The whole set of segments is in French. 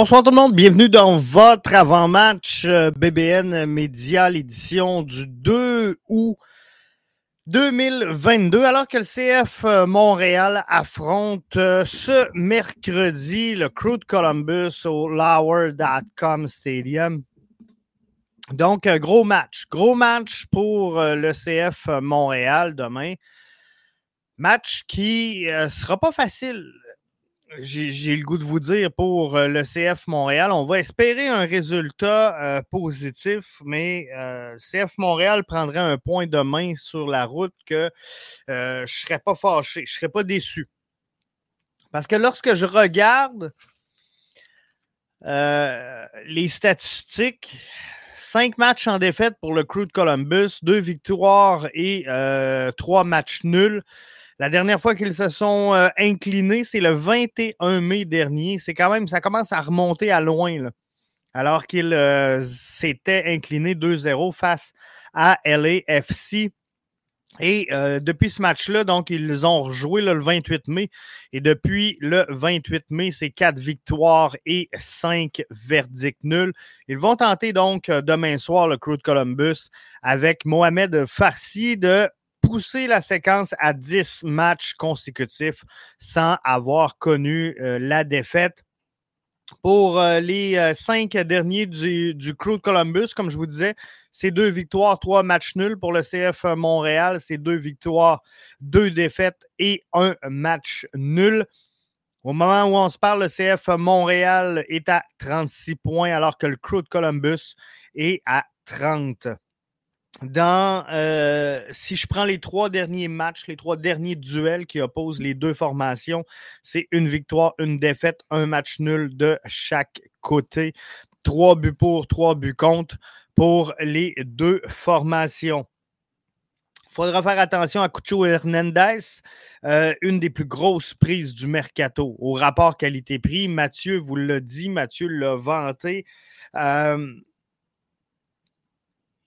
Bonsoir tout le monde, bienvenue dans votre avant-match euh, BBN Média, l'édition du 2 août 2022, alors que le CF euh, Montréal affronte euh, ce mercredi le Crew de Columbus au Lower.com Stadium. Donc, gros match, gros match pour le CF Montréal demain. Match qui ne sera pas facile j'ai le goût de vous dire pour euh, le CF Montréal, on va espérer un résultat euh, positif, mais euh, CF Montréal prendrait un point de main sur la route que je ne serais pas fâché, je ne serais pas déçu. Parce que lorsque je regarde les statistiques, cinq matchs en défaite pour le Crew de Columbus, deux victoires et trois matchs nuls. La dernière fois qu'ils se sont euh, inclinés, c'est le 21 mai dernier. C'est quand même, ça commence à remonter à loin, alors qu'ils euh, s'étaient inclinés 2-0 face à LAFC. Et euh, depuis ce match-là, donc, ils ont rejoué le 28 mai. Et depuis le 28 mai, c'est quatre victoires et cinq verdicts nuls. Ils vont tenter donc demain soir le Crew de Columbus avec Mohamed Farsi de pousser la séquence à 10 matchs consécutifs sans avoir connu euh, la défaite. Pour euh, les euh, cinq derniers du, du, Crew de Columbus, comme je vous disais, c'est deux victoires, trois matchs nuls. Pour le CF Montréal, c'est deux victoires, deux défaites et un match nul. Au moment où on se parle, le CF Montréal est à 36 points alors que le Crew de Columbus est à 30 dans, euh, si je prends les trois derniers matchs, les trois derniers duels qui opposent les deux formations, c'est une victoire, une défaite, un match nul de chaque côté. Trois buts pour, trois buts contre pour les deux formations. Il faudra faire attention à Cucho Hernandez, euh, une des plus grosses prises du mercato. Au rapport qualité-prix, Mathieu vous l'a dit, Mathieu l'a vanté. Euh,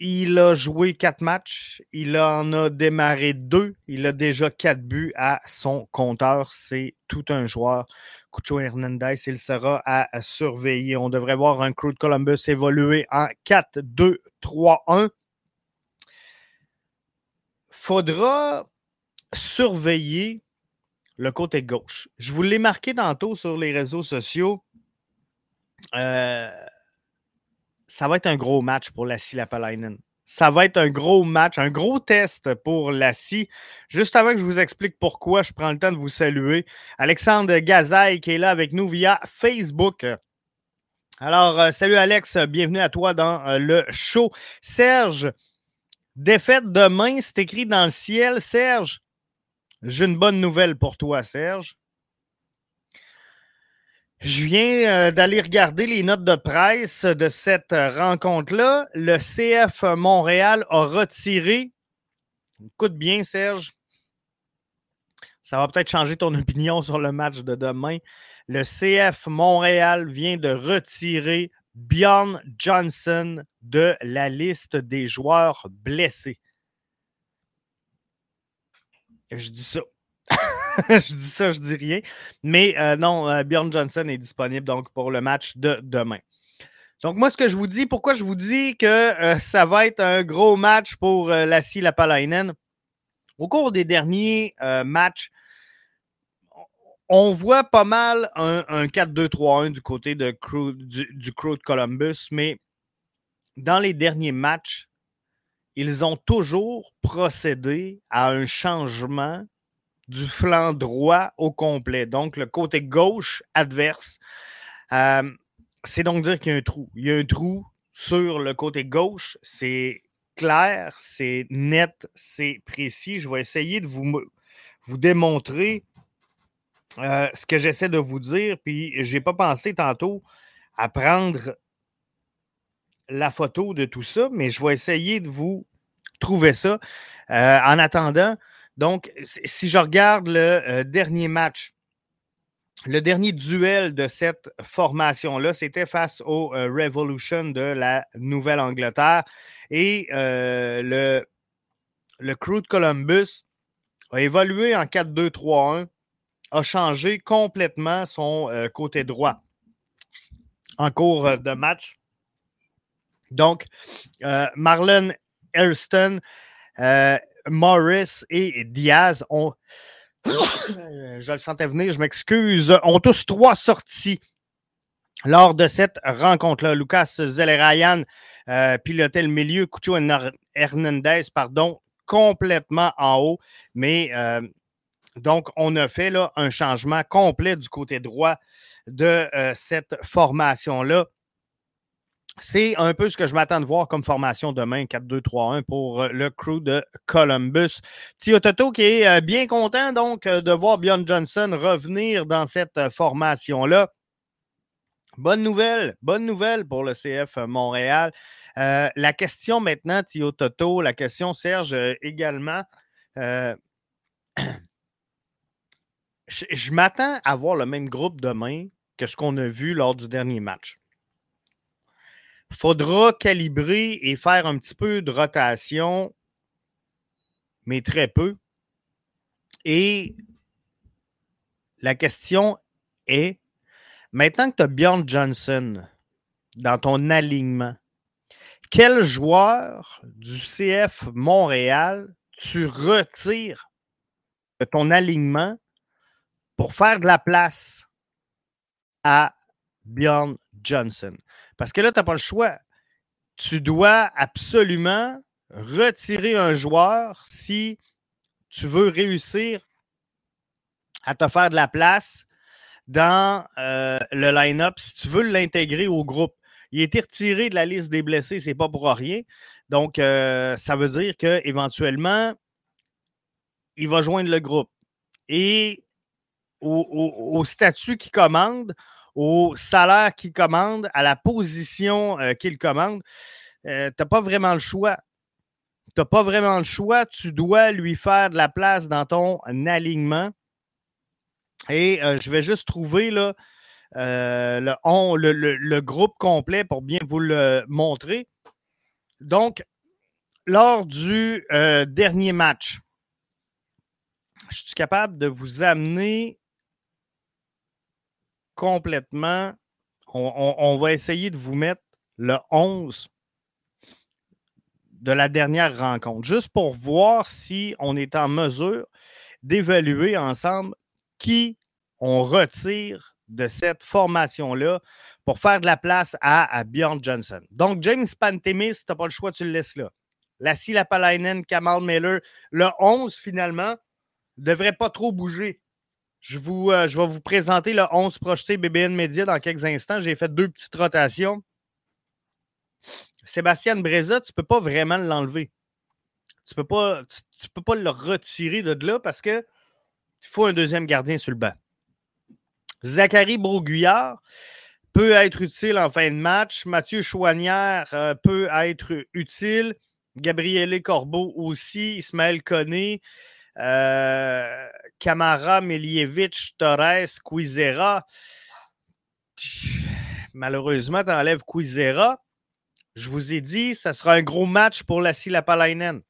il a joué quatre matchs. Il en a démarré deux. Il a déjà quatre buts à son compteur. C'est tout un joueur. Cucho Hernandez, il sera à, surveiller. On devrait voir un crew de Columbus évoluer en 4-2-3-1. Faudra surveiller le côté gauche. Je vous l'ai marqué tantôt sur les réseaux sociaux. Euh, ça va être un gros match pour la Lapalainen. Ça va être un gros match, un gros test pour la Juste avant que je vous explique pourquoi, je prends le temps de vous saluer. Alexandre Gazaille qui est là avec nous via Facebook. Alors, euh, salut Alex, bienvenue à toi dans euh, le show. Serge, défaite demain, c'est écrit dans le ciel. Serge, j'ai une bonne nouvelle pour toi, Serge. Je viens euh, d'aller regarder les notes de presse de cette euh, rencontre-là. Le CF Montréal a retiré. Écoute bien, Serge. Ça va peut-être changer ton opinion sur le match de demain. Le CF Montréal vient de retirer Bjorn Johnson de la liste des joueurs blessés. Je dis ça. je dis ça, je dis rien. Mais euh, non, euh, Bjorn Johnson est disponible donc pour le match de demain. Donc, moi, ce que je vous dis, pourquoi je vous dis que euh, ça va être un gros match pour Lassie Lapalainen? Au cours des derniers matchs, on voit pas mal un, 4-2-3-1 du côté de du, du Crew de Columbus, mais dans les derniers matchs, ils ont toujours procédé à un changement du flanc droit au complet. Donc, le côté gauche adverse. Euh, c'est donc dire qu'il y a un trou. Il y a un trou sur le côté gauche. C'est clair, c'est net, c'est précis. Je vais essayer de vous, démontrer euh, ce que j'essaie de vous dire. Puis, je n'ai pas pensé tantôt à prendre la photo de tout ça, mais je vais essayer de vous trouver ça. Euh, en attendant, donc, si je regarde le euh, dernier match, le dernier duel de cette formation-là, c'était face au euh, Revolution de la Nouvelle-Angleterre. Et euh, le, Crew de Columbus a évolué en 4-2-3-1, a changé complètement son côté droit. en cours de match. Donc, Marlon Elston, Morris et Diaz ont, je le sentais venir, je m'excuse, ont tous trois sorties lors de cette rencontre-là. Lucas Zelerayan euh, pilotait le milieu, Cucho Hernandez, pardon, complètement en haut. Mais euh, donc, on a fait là, un changement complet du côté droit de euh, cette formation-là. C'est un peu ce que je m'attends de voir comme formation demain, 4-2-3-1 pour le crew de Columbus. Tio Toto qui est bien content donc de voir Bjorn Johnson revenir dans cette formation-là. Bonne nouvelle, bonne nouvelle pour le CF Montréal. Euh, la question maintenant, Thio Toto, la question Serge euh, également. Euh, je, m'attends à voir le même groupe demain que ce qu'on a vu lors du dernier match. Faudra calibrer et faire un petit peu de rotation, mais très peu. Et la question est Maintenant que tu as Bjorn Johnson dans ton alignement, quel joueur du CF Montréal tu retires de ton alignement pour faire de la place à Bjorn Johnson? Parce que là, tu n'as pas le choix. Tu dois absolument retirer un joueur si tu veux réussir à te faire de la place dans euh, le line-up si tu veux l'intégrer au groupe. Il a été retiré de la liste des blessés, c'est pas pour rien. Donc, euh, ça veut dire qu'éventuellement, il va joindre le groupe. Et au, statut qu'il commande, au salaire qu'il commande, à la position euh, qu'il commande, tu n'as pas vraiment le choix. Tu n'as pas vraiment le choix. Tu dois lui faire de la place dans ton alignement. Et euh, je vais juste trouver euh, le, groupe complet pour bien vous le montrer. Donc, lors du euh, dernier match, je suis capable de vous amener complètement. On, va essayer de vous mettre le 11 de la dernière rencontre, juste pour voir si on est en mesure d'évaluer ensemble qui on retire de cette formation-là pour faire de la place à, Bjorn Johnson. Donc, James Pantemis, tu n'as pas le choix, tu le laisses là. Lassie Lapalainen, Kamal Miller, le 11 finalement, ne devrait pas trop bouger. Euh, je vais vous présenter le 11 projeté BBN Media dans quelques instants. J'ai fait deux petites rotations. Sébastien Breza, tu ne peux pas vraiment l'enlever. Tu ne peux, pas, le retirer de là parce que il faut un deuxième gardien sur le banc. Zachary Broguillard peut être utile en fin de match. Mathieu Chouanière euh, peut être utile. Gabriele Corbeau aussi. Ismaël Koné. Euh, Camara, Milievich, Torres, Quizera. Malheureusement, tu enlèves Quizera. Je vous ai dit, ça sera un gros match pour la Lapalainen.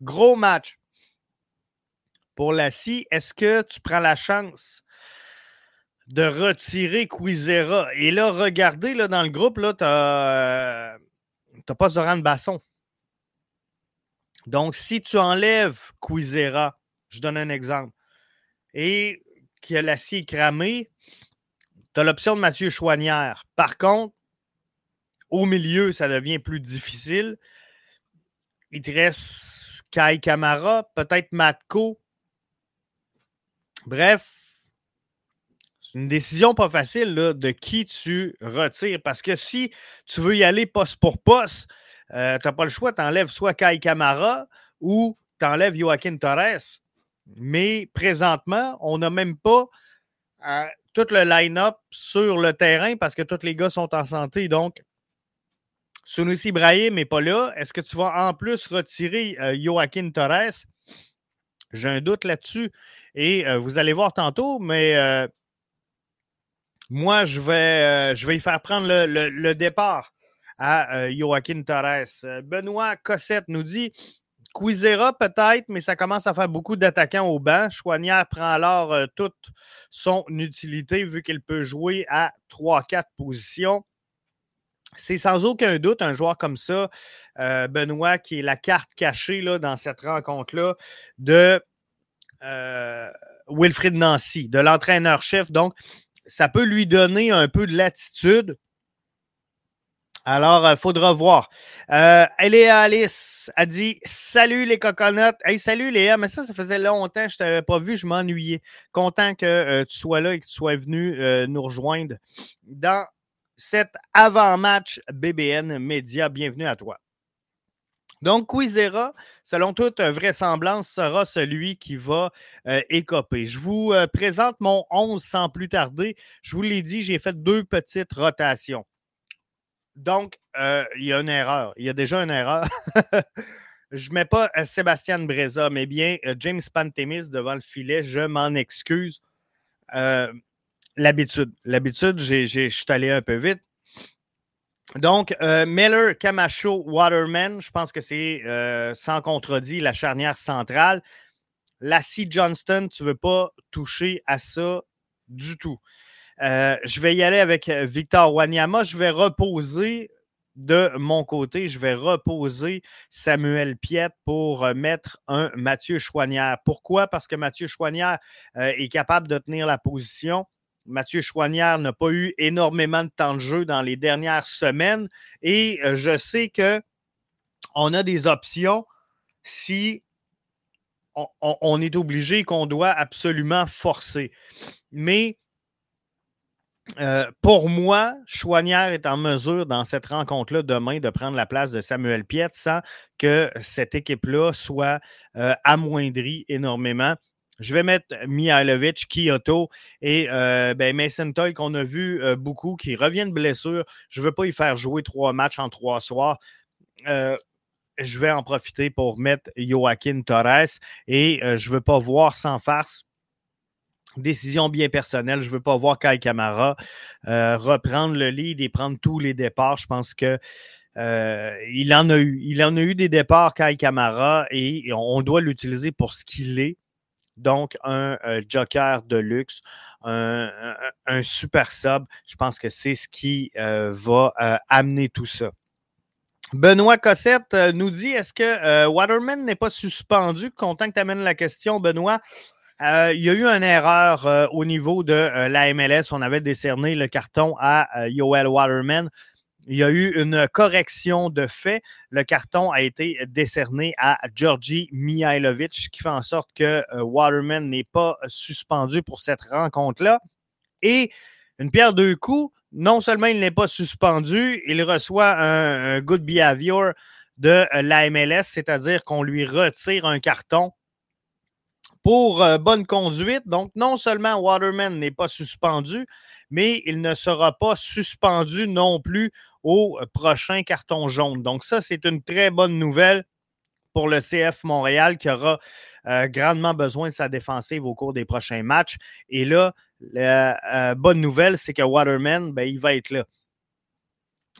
Gros match pour la Est-ce que tu prends la chance de retirer Quizera? Et là, regardez dans le groupe, tu n'as euh, pas Zoran Basson. Donc, si tu enlèves Quizera, je donne un exemple, et que l'acier est cramé, tu as l'option de Mathieu Chouanière. Par contre, au milieu, ça devient plus difficile. Il te reste Kai Kamara, peut-être Matko, Bref, c'est une décision pas facile de qui tu retires. Parce que si tu veux y aller poste pour poste, euh, tu n'as pas le choix. Tu enlèves soit Kai Kamara ou tu enlèves Joaquin Torres. Mais présentement, on n'a même pas euh, tout le line-up sur le terrain parce que tous les gars sont en santé. Donc, Sunusi Brahim n'est pas là. Est-ce que tu vas en plus retirer euh, Joaquin Torres? J'ai un doute là-dessus. Et euh, vous allez voir tantôt, mais euh, moi, je vais, je vais y faire prendre le, départ à Joaquin Torres. Benoît Cossette nous dit Quizera peut-être, mais ça commence à faire beaucoup d'attaquants au banc. Chouanière prend alors euh, toute son utilité vu qu'il peut jouer à 3-4 positions. C'est sans aucun doute un joueur comme ça, euh, Benoît, qui est la carte cachée là, dans cette rencontre-là de euh, Wilfrid Nancy, de l'entraîneur-chef. Donc, ça peut lui donner un peu de latitude alors, il euh, faudra voir. Euh, Léa Alice a dit Salut les coconuts. Hey, salut Léa, mais ça, ça faisait longtemps que je ne t'avais pas vu, je m'ennuyais. Content que euh, tu sois là et que tu sois venu euh, nous rejoindre dans cet avant-match BBN Média. Bienvenue à toi. Donc, Quizera, selon toute vraisemblance, sera celui qui va écoper. Je vous présente mon 11 sans plus tarder. Je vous l'ai dit, j'ai fait deux petites rotations. Donc, euh, il y a une erreur. Il y a déjà une erreur. je ne mets pas euh, Sébastien Breza, mais bien euh, James Pantemis devant le filet. Je m'en excuse. L'habitude. L'habitude, je suis allé un peu vite. Donc, Miller, Camacho, Waterman, je pense que c'est sans contredit la charnière centrale. Lassie Johnston, tu ne veux pas toucher à ça du tout. Euh, je vais y aller avec euh, Victor Wanyama. Je vais reposer de mon côté, je vais reposer Samuel Piette pour euh, mettre un Mathieu Chouanière. Pourquoi? Parce que Mathieu Chouanière est capable de tenir la position. Mathieu Chouanière n'a pas eu énormément de temps de jeu dans les dernières semaines et je sais que on a des options si on, on est obligé qu'on doit absolument forcer. Mais euh, pour moi, Chouanière est en mesure dans cette rencontre-là demain de prendre la place de Samuel Piet sans que cette équipe-là soit euh, amoindrie énormément. Je vais mettre Mihailovic, Kyoto et euh, ben Mason Toy qu'on a vu beaucoup, qui revient de blessure. Je ne veux pas y faire jouer trois matchs en trois soirs. je vais en profiter pour mettre Joaquin Torres et je ne veux pas voir sans farce Décision bien personnelle. Je ne veux pas voir Kai Kamara euh, reprendre le lead et prendre tous les départs. Je pense que euh, il en a eu. Des départs, Kai Kamara, et on doit l'utiliser pour ce qu'il est. Donc, un euh, joker de luxe, un, super sub. Je pense que c'est ce qui va amener tout ça. Benoît Cossette nous dit est-ce que Waterman n'est pas suspendu? Content que tu amènes la question, Benoît. Euh, il y a eu une erreur euh, au niveau de euh, la MLS. On avait décerné le carton à Yoel Waterman. Il y a eu une correction de fait. Le carton a été décerné à Georgi Mihailovic, qui fait en sorte que Waterman n'est pas suspendu pour cette rencontre-là. Et une pierre deux coups, non seulement il n'est pas suspendu, il reçoit un, good behavior de la MLS, c'est-à-dire qu'on lui retire un carton pour euh, bonne conduite. Donc, non seulement Waterman n'est pas suspendu, mais il ne sera pas suspendu non plus au euh, prochain carton jaune. Donc, ça, c'est une très bonne nouvelle pour le CF Montréal qui aura euh, grandement besoin de sa défensive au cours des prochains matchs. Et là, la bonne nouvelle, c'est que Waterman, ben, il va être là.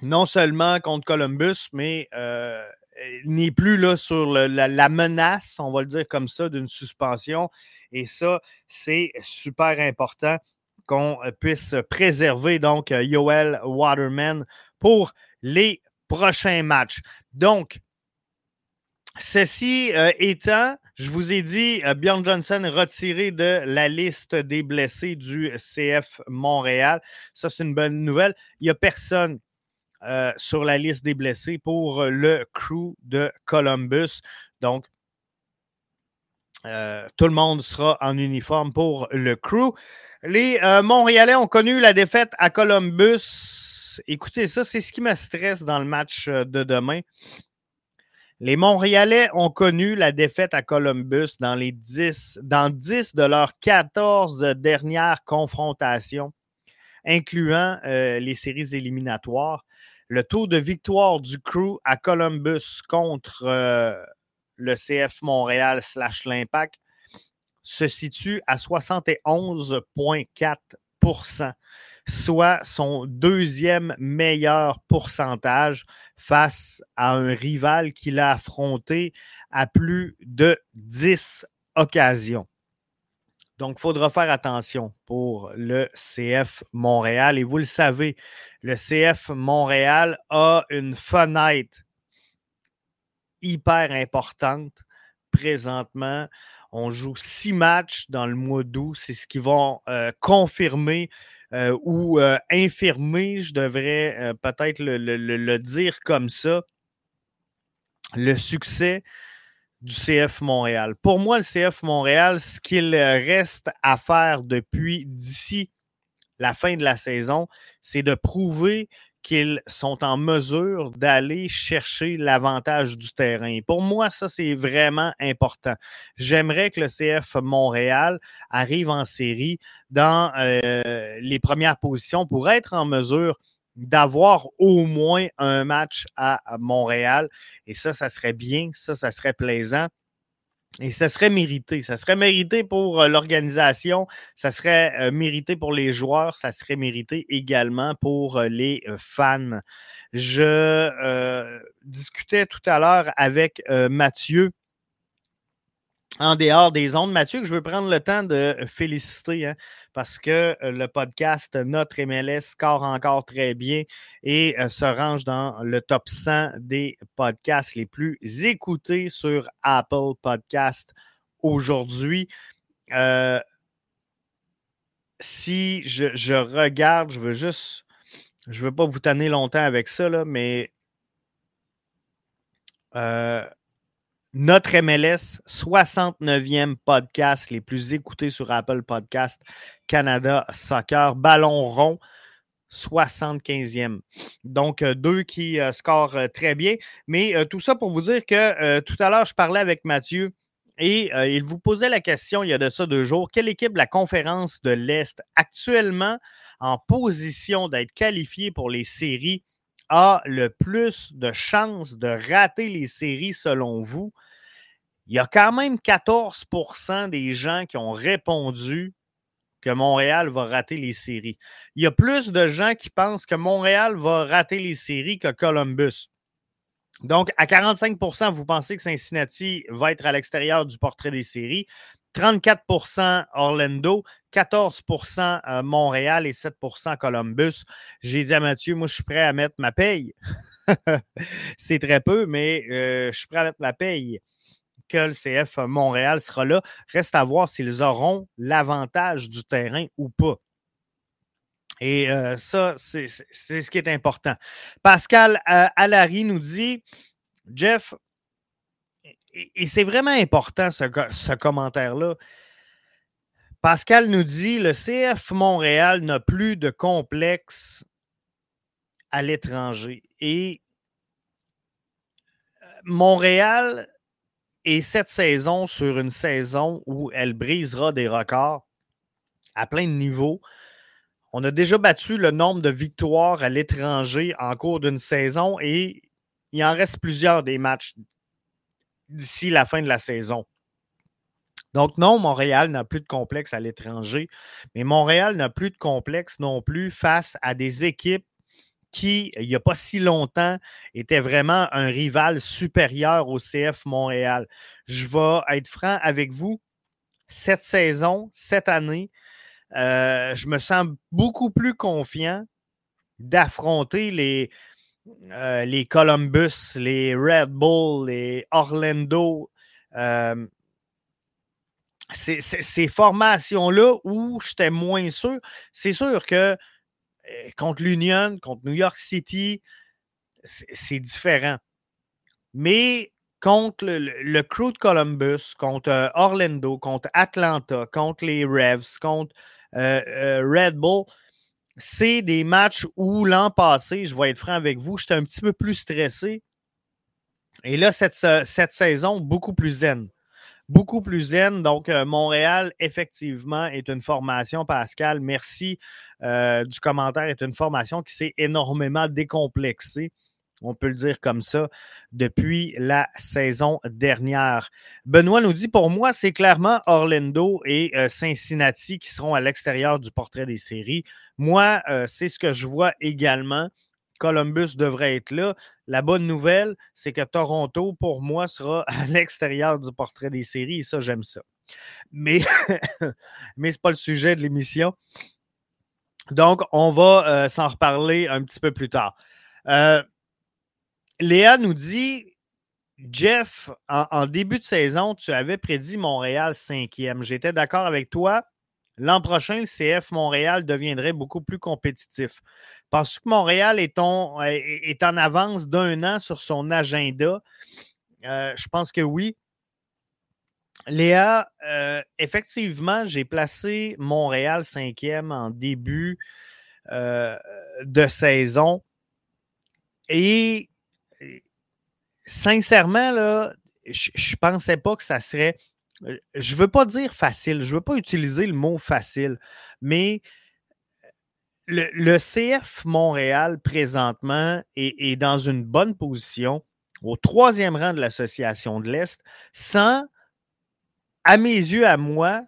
Non seulement contre Columbus, mais n'est plus là sur la, menace, on va le dire comme ça, d'une suspension. Et ça, c'est super important qu'on euh, puisse préserver donc euh, Yoel Waterman pour les prochains matchs. Donc, ceci étant, je vous ai dit, Bjorn Johnson retiré de la liste des blessés du CF Montréal. Ça, c'est une bonne nouvelle. Il n'y a personne euh, sur la liste des blessés pour le crew de Columbus. Donc, euh, tout le monde sera en uniforme pour le crew. Les euh, Montréalais ont connu la défaite à Columbus. Écoutez, ça, c'est ce qui me stresse dans le match de demain. Les Montréalais ont connu la défaite à Columbus dans les 10, dans 10 de leurs 14 dernières confrontations, incluant les séries éliminatoires le taux de victoire du crew à Columbus contre euh, le CF Montréal slash l'Impact se situe à 71,4% soit son deuxième meilleur pourcentage face à un rival qu'il a affronté à plus de 10 occasions. Donc, il faudra faire attention pour le CF Montréal. Et vous le savez, le CF Montréal a une fenêtre hyper importante présentement. On joue six matchs dans le mois d'août. C'est ce qu'ils vont euh, confirmer euh, ou euh, infirmer, je devrais peut-être le, dire comme ça, le succès du CF Montréal. Pour moi, le CF Montréal, ce qu'il reste à faire depuis d'ici la fin de la saison, c'est de prouver qu'ils sont en mesure d'aller chercher l'avantage du terrain. Pour moi, ça, c'est vraiment important. J'aimerais que le CF Montréal arrive en série dans euh, les premières positions pour être en mesure d'avoir au moins un match à Montréal. Et ça, ça serait bien, ça, ça serait plaisant. Et ça serait mérité. Ça serait mérité pour euh, l'organisation, ça serait euh, mérité pour les joueurs, ça serait mérité également pour euh, les fans. Je discutais tout à l'heure avec Mathieu en dehors des ondes. Mathieu, je veux prendre le temps de féliciter hein, parce que euh, le podcast Notre MLS score encore très bien et euh, se range dans le top 100 des podcasts les plus écoutés sur Apple Podcast aujourd'hui. Euh, si je, regarde, je veux juste, je ne veux pas vous tanner longtemps avec ça, mais notre MLS, 69e podcast, les plus écoutés sur Apple Podcast Canada Soccer. Ballon rond, 75e. Donc, euh, deux qui euh, scorent euh, très bien. Mais tout ça pour vous dire que tout à l'heure, je parlais avec Mathieu et il vous posait la question il y a de ça deux jours. Quelle équipe de la conférence de l'Est actuellement en position d'être qualifiée pour les séries a le plus de chances de rater les séries selon vous? Il y a quand même 14% des gens qui ont répondu que Montréal va rater les séries. Il y a plus de gens qui pensent que Montréal va rater les séries que Columbus. Donc, à 45% vous pensez que Cincinnati va être à l'extérieur du portrait des séries. 34% Orlando, 14% euh, Montréal et 7% Columbus. J'ai dit à Mathieu, moi, je suis prêt à mettre ma paye. C'est très peu, mais euh, je suis prêt à mettre ma paye que le CF Montréal sera là. Reste à voir s'ils auront l'avantage du terrain ou pas. Et euh, ça, c'est ce qui est important. Pascal euh, Alary nous dit, Jeff, et, c'est vraiment important ce, ce commentaire-là. Pascal nous dit, le CF Montréal n'a plus de complexe à l'étranger. Et euh, Montréal et cette saison, sur une saison où elle brisera des records à plein de niveaux, on a déjà battu le nombre de victoires à l'étranger en cours d'une saison et il en reste plusieurs des matchs d'ici la fin de la saison. Donc non, Montréal n'a plus de complexe à l'étranger, mais Montréal n'a plus de complexe non plus face à des équipes qui, il n'y a pas si longtemps, était vraiment un rival supérieur au CF Montréal. Je vais être franc avec vous. Cette saison, cette année, euh, je me sens beaucoup plus confiant d'affronter les, euh, Columbus, les Red Bull, les Orlando. Euh, ces formations-là où j'étais moins sûr. C'est sûr que euh, contre l'Union, contre New York City, c'est différent. Mais contre le, crew de Columbus, contre euh, Orlando, contre Atlanta, contre les Revs, contre euh, Red Bull, c'est des matchs où l'an passé, je vais être franc avec vous, j'étais un petit peu plus stressé. Et là, cette saison, beaucoup plus zen beaucoup plus zen. Donc, euh, Montréal, effectivement, est une formation, Pascal. Merci euh, du commentaire. Est une formation qui s'est énormément décomplexée. on peut le dire comme ça, depuis la saison dernière. Benoît nous dit, pour moi, c'est clairement Orlando et euh, Cincinnati qui seront à l'extérieur du portrait des séries. Moi, c'est ce que je vois également. Columbus devrait être là. La bonne nouvelle, c'est que Toronto, pour moi, sera à l'extérieur du portrait des séries et ça, j'aime ça. Mais, ce n'est pas le sujet de l'émission. Donc, on va euh, s'en reparler un petit peu plus tard. Léa nous dit Jeff, en, début de saison, tu avais prédit Montréal cinquième. J'étais d'accord avec toi. L'an prochain, le CF Montréal deviendrait beaucoup plus compétitif. Penses-tu que Montréal est, en avance d'un an sur son agenda? Euh, je pense que oui. Léa, euh, effectivement, j'ai placé Montréal cinquième en début euh, de saison. Et sincèrement, là, je ne pensais pas que ça serait. Je ne veux pas dire facile, je ne veux pas utiliser le mot facile, mais le, CF Montréal, présentement, est, dans une bonne position, au troisième rang de l'Association de l'Est, sans, à mes yeux, à moi,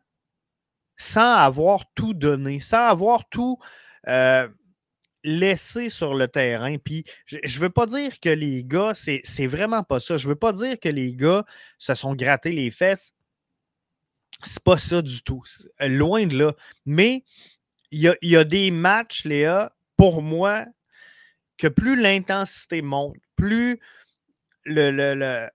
sans avoir tout donné, sans avoir tout. Euh, laisser sur le terrain. Puis je ne veux pas dire que les gars, c'est vraiment pas ça. Je ne veux pas dire que les gars se sont grattés les fesses. C'est pas ça du tout. Loin de là. Mais il y a, des matchs, Léa, pour moi, que plus l'intensité monte, plus le,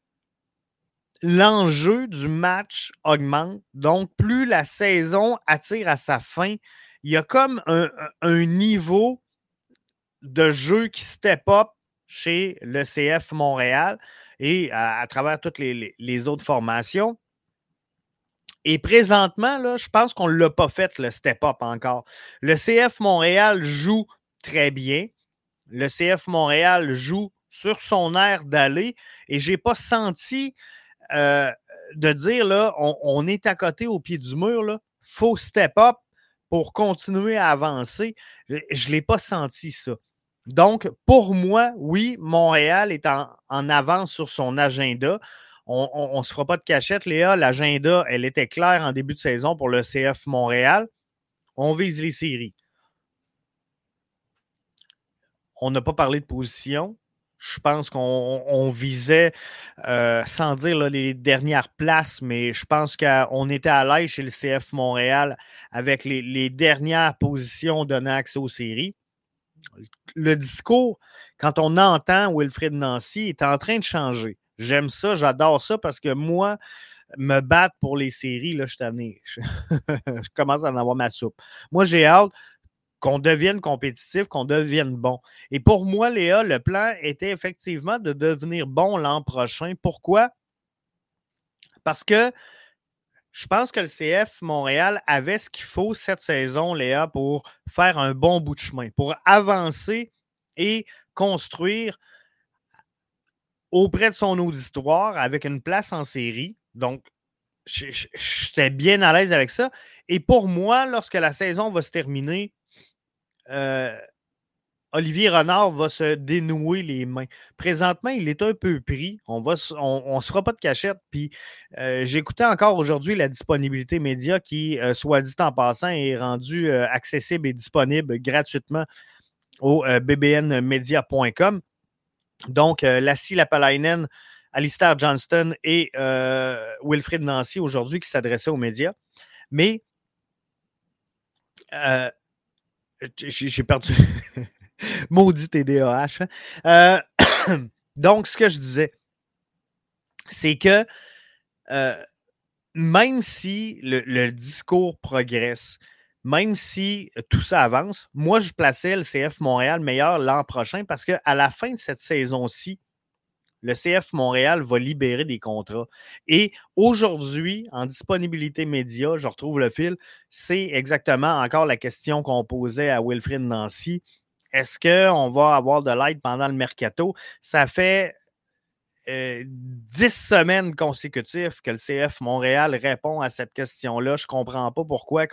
l'enjeu du match augmente. Donc, plus la saison attire à sa fin, il y a comme un, un niveau de jeu qui step up chez le CF Montréal et à, travers toutes les, autres formations. Et présentement, là, je pense qu'on ne l'a pas fait, le step-up encore. Le CF Montréal joue très bien. Le CF Montréal joue sur son air d'aller et je n'ai pas senti euh, de dire là, on, est à côté au pied du mur, il faut step up pour continuer à avancer. Je ne l'ai pas senti ça. Donc, pour moi, oui, Montréal est en, avance sur son agenda. On ne se fera pas de cachette, Léa. L'agenda, elle était claire en début de saison pour le CF Montréal. On vise les séries. On n'a pas parlé de position. Je pense qu'on visait, euh, sans dire les dernières places, mais je pense qu'on était à l'aise chez le CF Montréal avec les, dernières positions donnant accès aux séries le discours, quand on entend Wilfred Nancy, est en train de changer. J'aime ça, j'adore ça parce que moi, me battre pour les séries, là, je suis Je, je commence à en avoir ma soupe. Moi, j'ai hâte qu'on devienne compétitif, qu'on devienne bon. Et pour moi, Léa, le plan était effectivement de devenir bon l'an prochain. Pourquoi? Parce que je pense que le CF Montréal avait ce qu'il faut cette saison, Léa, pour faire un bon bout de chemin, pour avancer et construire auprès de son auditoire avec une place en série. Donc, j'étais bien à l'aise avec ça. Et pour moi, lorsque la saison va se terminer, euh, Olivier Renard va se dénouer les mains. Présentement, il est un peu pris. On ne on, se fera pas de cachette. Puis euh, j'écoutais encore aujourd'hui la disponibilité média qui, euh, soit dit en passant, est rendue accessible et disponible gratuitement au bbnmedia.com. Donc, Lassie Lapalainen, Alistair Johnston et Wilfrid Nancy aujourd'hui qui s'adressaient aux médias. Mais j'ai perdu. Maudit TDAH. Hein. Euh, donc, ce que je disais, c'est que euh, même si le, discours progresse, même si tout ça avance, moi, je plaçais le CF Montréal meilleur l'an prochain parce qu'à la fin de cette saison-ci, le CF Montréal va libérer des contrats. Et aujourd'hui, en disponibilité média, je retrouve le fil, c'est exactement encore la question qu'on posait à Wilfrid Nancy. Est-ce qu'on va avoir de l'aide pendant le mercato? Ça fait euh, dix semaines consécutives que le CF Montréal répond à cette question-là. Je ne comprends pas pourquoi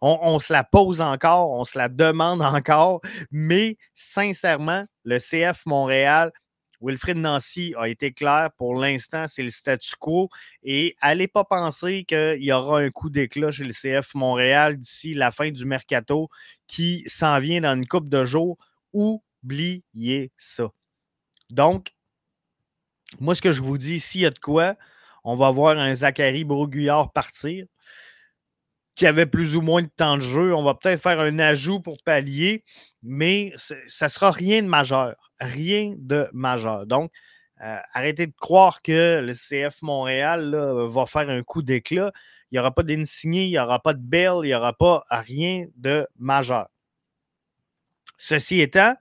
on, se la pose encore, on se la demande encore, mais sincèrement, le CF Montréal Wilfrid Nancy a été clair. Pour l'instant, c'est le statu quo. Et allez pas penser qu'il y aura un coup d'éclat chez le CF Montréal d'ici la fin du mercato qui s'en vient dans une coupe de jours. Oubliez ça. Donc, moi, ce que je vous dis, s'il y a de quoi, on va voir un Zachary Broguillard partir qui avait plus ou moins de temps de jeu. On va peut-être faire un ajout pour pallier, mais ça ne sera rien de majeur. Rien de majeur. Donc, euh, arrêtez de croire que le CF Montréal va faire un coup d'éclat. Il n'y aura pas d'insigné, il n'y aura pas de belle, il n'y aura pas rien de majeur. Ceci étant,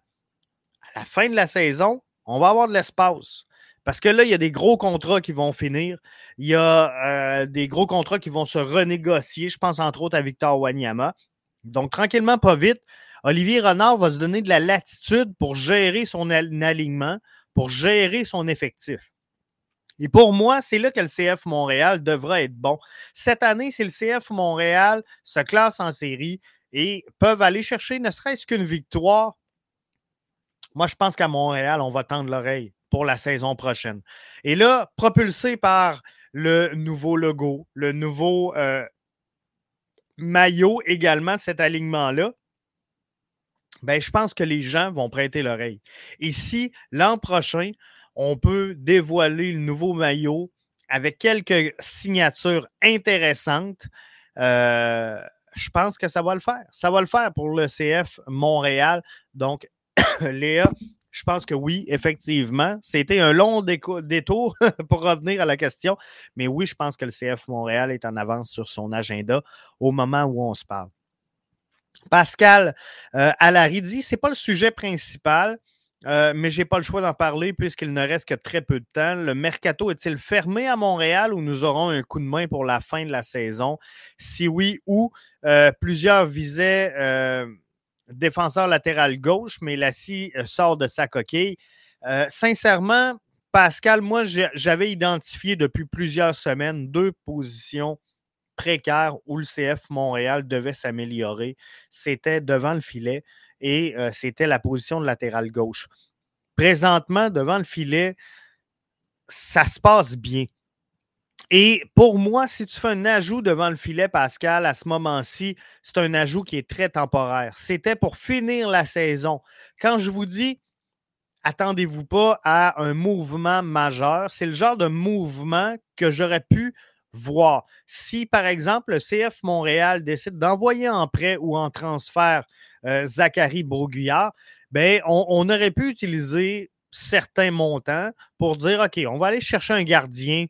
à la fin de la saison, on va avoir de l'espace. Parce que là, il y a des gros contrats qui vont finir. Il y a euh, des gros contrats qui vont se renégocier. Je pense entre autres à Victor Wanyama. Donc, tranquillement, pas vite, Olivier Renard va se donner de la latitude pour gérer son alignement, pour gérer son effectif. Et pour moi, c'est là que le CF Montréal devra être bon. Cette année, si le CF Montréal se classe en série et peuvent aller chercher ne serait-ce qu'une victoire, moi, je pense qu'à Montréal, on va tendre l'oreille pour la saison prochaine. Et là, propulsé par le nouveau logo, le nouveau euh, maillot également, cet alignement-là, ben, je pense que les gens vont prêter l'oreille. Et si l'an prochain, on peut dévoiler le nouveau maillot avec quelques signatures intéressantes, euh, je pense que ça va le faire. Ça va le faire pour le CF Montréal. Donc, Léa, je pense que oui, effectivement. C'était un long détour pour revenir à la question. Mais oui, je pense que le CF Montréal est en avance sur son agenda au moment où on se parle. Pascal euh, Alaridi, ce n'est pas le sujet principal. Euh, mais je n'ai pas le choix d'en parler puisqu'il ne reste que très peu de temps. Le mercato est-il fermé à Montréal ou nous aurons un coup de main pour la fin de la saison? Si oui, ou euh, plusieurs visaient euh, défenseur latéral gauche, mais Lassie euh, sort de sa coquille. Euh, sincèrement, Pascal, moi, j'avais identifié depuis plusieurs semaines deux positions précaires où le CF Montréal devait s'améliorer. C'était devant le filet et euh, c'était la position de latéral gauche. Présentement, devant le filet, ça se passe bien. Et pour moi, si tu fais un ajout devant le filet, Pascal, à ce moment-ci, c'est un ajout qui est très temporaire. C'était pour finir la saison. Quand je vous dis, attendez-vous pas à un mouvement majeur, c'est le genre de mouvement que j'aurais pu voir. Si, par exemple, le CF Montréal décide d'envoyer en prêt ou en transfert euh, Zachary Broguillard, ben, on aurait pu utiliser certains montants pour dire, OK, on va aller chercher un gardien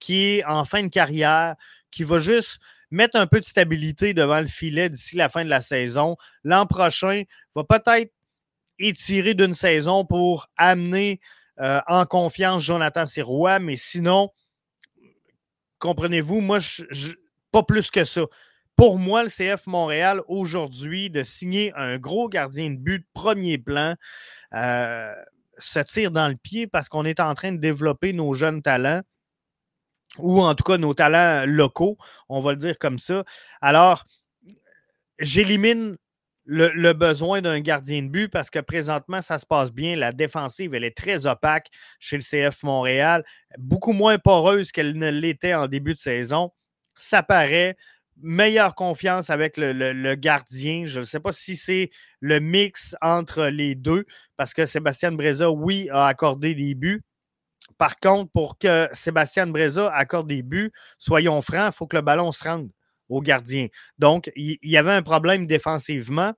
qui est en fin de carrière, qui va juste mettre un peu de stabilité devant le filet d'ici la fin de la saison. L'an prochain, va peut-être étirer d'une saison pour amener euh, en confiance Jonathan Sirois, mais sinon, comprenez-vous, moi, pas plus que ça. Pour moi, le CF Montréal, aujourd'hui, de signer un gros gardien de but de premier plan, euh, se tire dans le pied parce qu'on est en train de développer nos jeunes talents ou en tout cas nos talents locaux, on va le dire comme ça. Alors, j'élimine le, besoin d'un gardien de but parce que présentement, ça se passe bien. La défensive, elle est très opaque chez le CF Montréal, beaucoup moins poreuse qu'elle ne l'était en début de saison. Ça paraît. Meilleure confiance avec le, le gardien. Je ne sais pas si c'est le mix entre les deux, parce que Sébastien Breza, oui, a accordé des buts, par contre, pour que Sébastien Breza accorde des buts, soyons francs, il faut que le ballon se rende au gardien. Donc, il y, avait un problème défensivement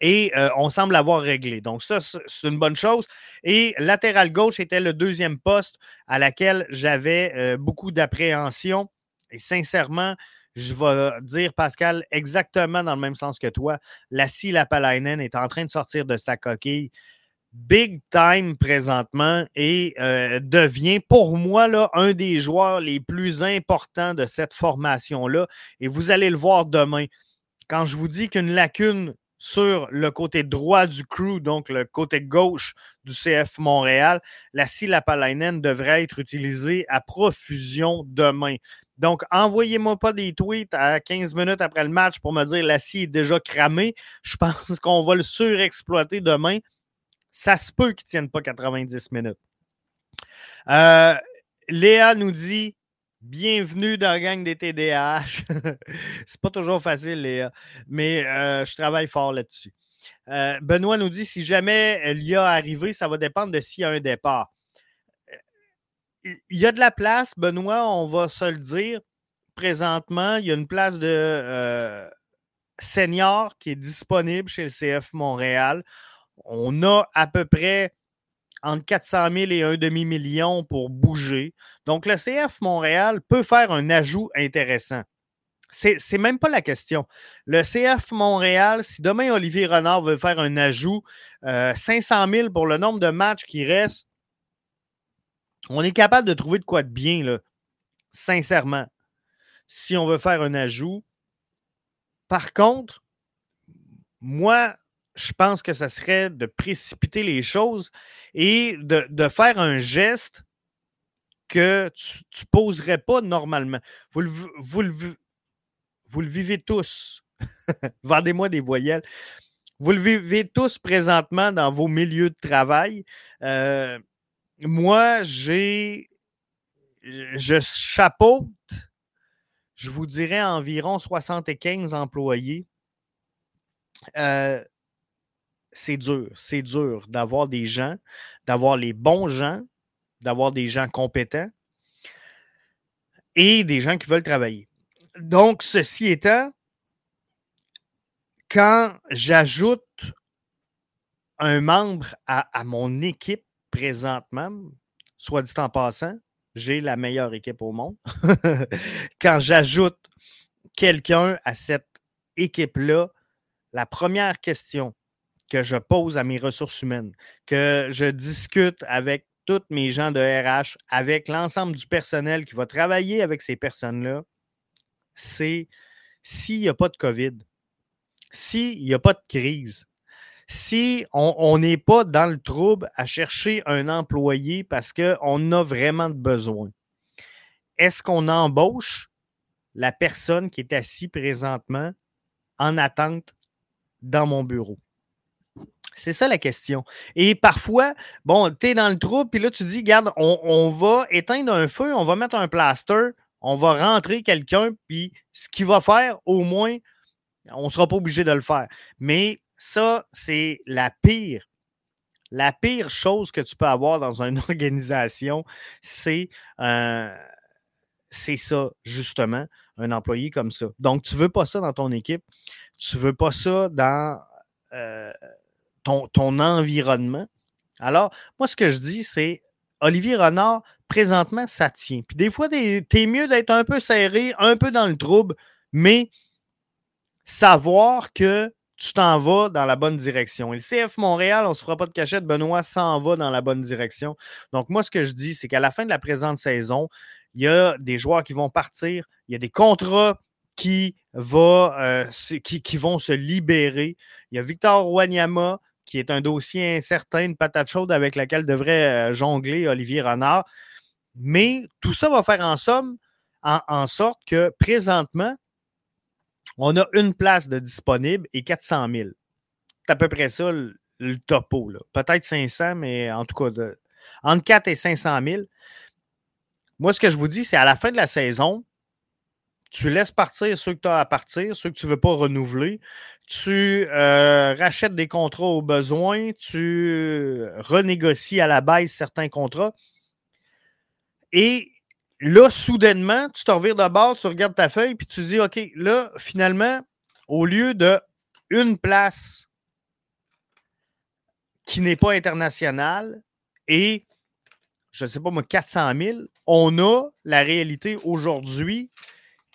et euh, on semble l'avoir réglé. Donc, ça, c'est une bonne chose. Et latéral gauche était le deuxième poste à laquelle j'avais euh, beaucoup d'appréhension. Et sincèrement, je vais dire, Pascal, exactement dans le même sens que toi. Lassie Lapalainen est en train de sortir de sa coquille big time présentement et euh, devient pour moi un des joueurs les plus importants de cette formation-là. Et vous allez le voir demain. Quand je vous dis qu'une lacune sur le côté droit du crew, donc le côté gauche du CF Montréal, la Lapalainen devrait être utilisée à profusion demain. Donc, envoyez-moi pas des tweets à 15 minutes après le match pour me dire la scie est déjà cramée. Je pense qu'on va le surexploiter demain Ça se peut qu'ils ne tiennent pas 90 minutes. Euh, Léa nous dit Bienvenue dans la gang des TDAH. c'est pas toujours facile, Léa, mais euh, je travaille fort là-dessus. Euh, Benoît nous dit si jamais l'IA arrivé, ça va dépendre de s'il y a un départ. Il y a de la place, Benoît, on va se le dire. Présentement, il y a une place de senior qui est disponible chez le CF Montréal. On a à peu près entre 400 000 et un demi-million pour bouger. Donc, le CF Montréal peut faire un ajout intéressant. C'est, n'est même pas la question. Le CF Montréal, si demain Olivier Renard veut faire un ajout, 500 euh, 000 pour le nombre de matchs qui restent, on est capable de trouver de quoi de bien, là, sincèrement, si on veut faire un ajout. Par contre, moi, je pense que ça serait de précipiter les choses et de, faire un geste que tu ne poserais pas normalement. Vous le, vous le, vivez tous. Vendez-moi des voyelles. Vous le vivez tous présentement dans vos milieux de travail. Euh, moi, j'ai. Je chapeaute, je vous dirais environ 75 employés. Euh, c'est dur. C'est dur d'avoir des gens, d'avoir les bons gens, d'avoir des gens compétents et des gens qui veulent travailler. Donc, ceci étant, quand j'ajoute un membre à, mon équipe présentement, soit dit en passant, j'ai la meilleure équipe au monde. quand j'ajoute quelqu'un à cette équipe-là, la première question que je pose à mes ressources humaines, que je discute avec tous mes gens de RH, avec l'ensemble du personnel qui va travailler avec ces personnes-là, c'est s'il n'y a pas de COVID, s'il n'y a pas de crise, si on n'est pas dans le trouble à chercher un employé parce qu'on a vraiment besoin, est-ce qu'on embauche la personne qui est assise présentement en attente dans mon bureau? C'est ça la question. Et parfois, bon, tu es dans le trou, puis là, tu dis, regarde, on, va éteindre un feu, on va mettre un plaster, on va rentrer quelqu'un, puis ce qu'il va faire, au moins, on ne sera pas obligé de le faire. Mais ça, c'est la pire. La pire chose que tu peux avoir dans une organisation, c'est euh, c'est ça, justement, un employé comme ça. Donc, tu ne veux pas ça dans ton équipe. Tu ne veux pas ça dans. Euh, ton, environnement. Alors, moi, ce que je dis, c'est Olivier Renard, présentement, ça tient. Puis des fois, tu es, mieux d'être un peu serré, un peu dans le trouble, mais savoir que tu t'en vas dans la bonne direction. Et le CF Montréal, on ne se fera pas de cachette, Benoît s'en va dans la bonne direction. Donc, moi, ce que je dis, c'est qu'à la fin de la présente saison, il y a des joueurs qui vont partir, il y a des contrats qui, euh, qui vont se libérer. Il y a Victor Wanyama qui est un dossier incertain, une patate chaude avec laquelle devrait euh, jongler Olivier Renard. Mais tout ça va faire en somme en, sorte que présentement, on a une place de disponible et 400 000. C'est à peu près ça le, topo. Peut-être 500, mais en tout cas, entre 4 et 500 000. Moi, ce que je vous dis, c'est à la fin de la saison, tu laisses partir ceux que tu as à partir, ceux que tu ne veux pas renouveler. Tu euh, rachètes des contrats au besoin, tu renégocies à la baisse certains contrats. Et là, soudainement, tu te revires de bord, tu regardes ta feuille, puis tu dis, OK, là, finalement, au lieu de une place qui n'est pas internationale et, je ne sais pas moi, 400 000, on a la réalité aujourd'hui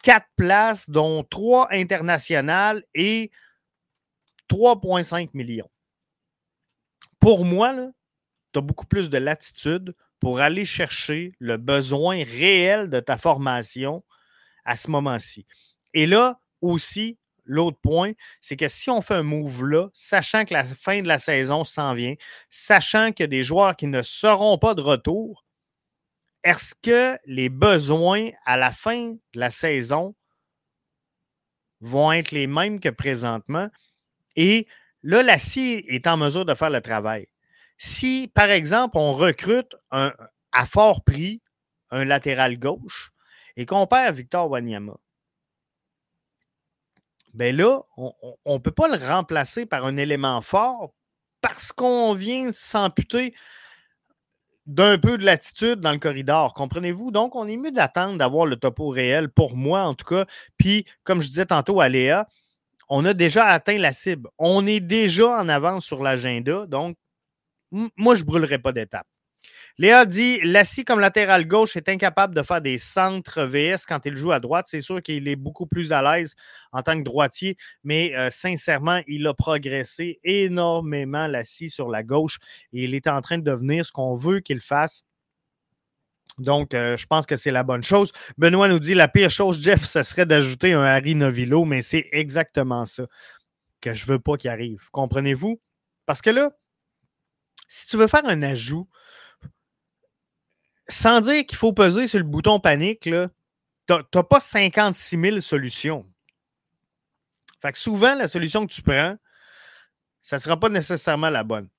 quatre places, dont trois internationales et 3,5 millions. Pour moi, tu as beaucoup plus de latitude pour aller chercher le besoin réel de ta formation à ce moment-ci. Et là aussi, l'autre point, c'est que si on fait un move là, sachant que la fin de la saison s'en vient, sachant qu'il y a des joueurs qui ne seront pas de retour, est-ce que les besoins à la fin de la saison vont être les mêmes que présentement? Et là, la est en mesure de faire le travail. si, par exemple, on recrute à fort prix un latéral gauche et qu'on perd Victor Wanyama, bien là, on ne peut pas le remplacer par un élément fort parce qu'on vient s'amputer d'un peu de latitude dans le corridor. Comprenez-vous? Donc, on est mieux d'attendre d'avoir le topo réel, pour moi en tout cas. Puis, comme je disais tantôt à Léa, on a déjà atteint la cible. On est déjà en avance sur l'agenda. Donc, moi, je ne brûlerai pas d'étape. Léa dit Lassie comme latéral gauche est incapable de faire des centres VS quand il joue à droite. C'est sûr qu'il est beaucoup plus à l'aise en tant que droitier, mais euh, sincèrement, il a progressé énormément Lassie sur la gauche et il est en train de devenir ce qu'on veut qu'il fasse. Donc, euh, je pense que c'est la bonne chose. Benoît nous dit la pire chose, Jeff, ce serait d'ajouter un Harry Novillo, mais c'est exactement ça que je ne veux pas qu'il arrive. Comprenez-vous? Parce que là, si tu veux faire un ajout, sans dire qu'il faut peser sur le bouton panique, tu n'as pas 56 000 solutions. Fait que souvent, la solution que tu prends, ça ne sera pas nécessairement la bonne.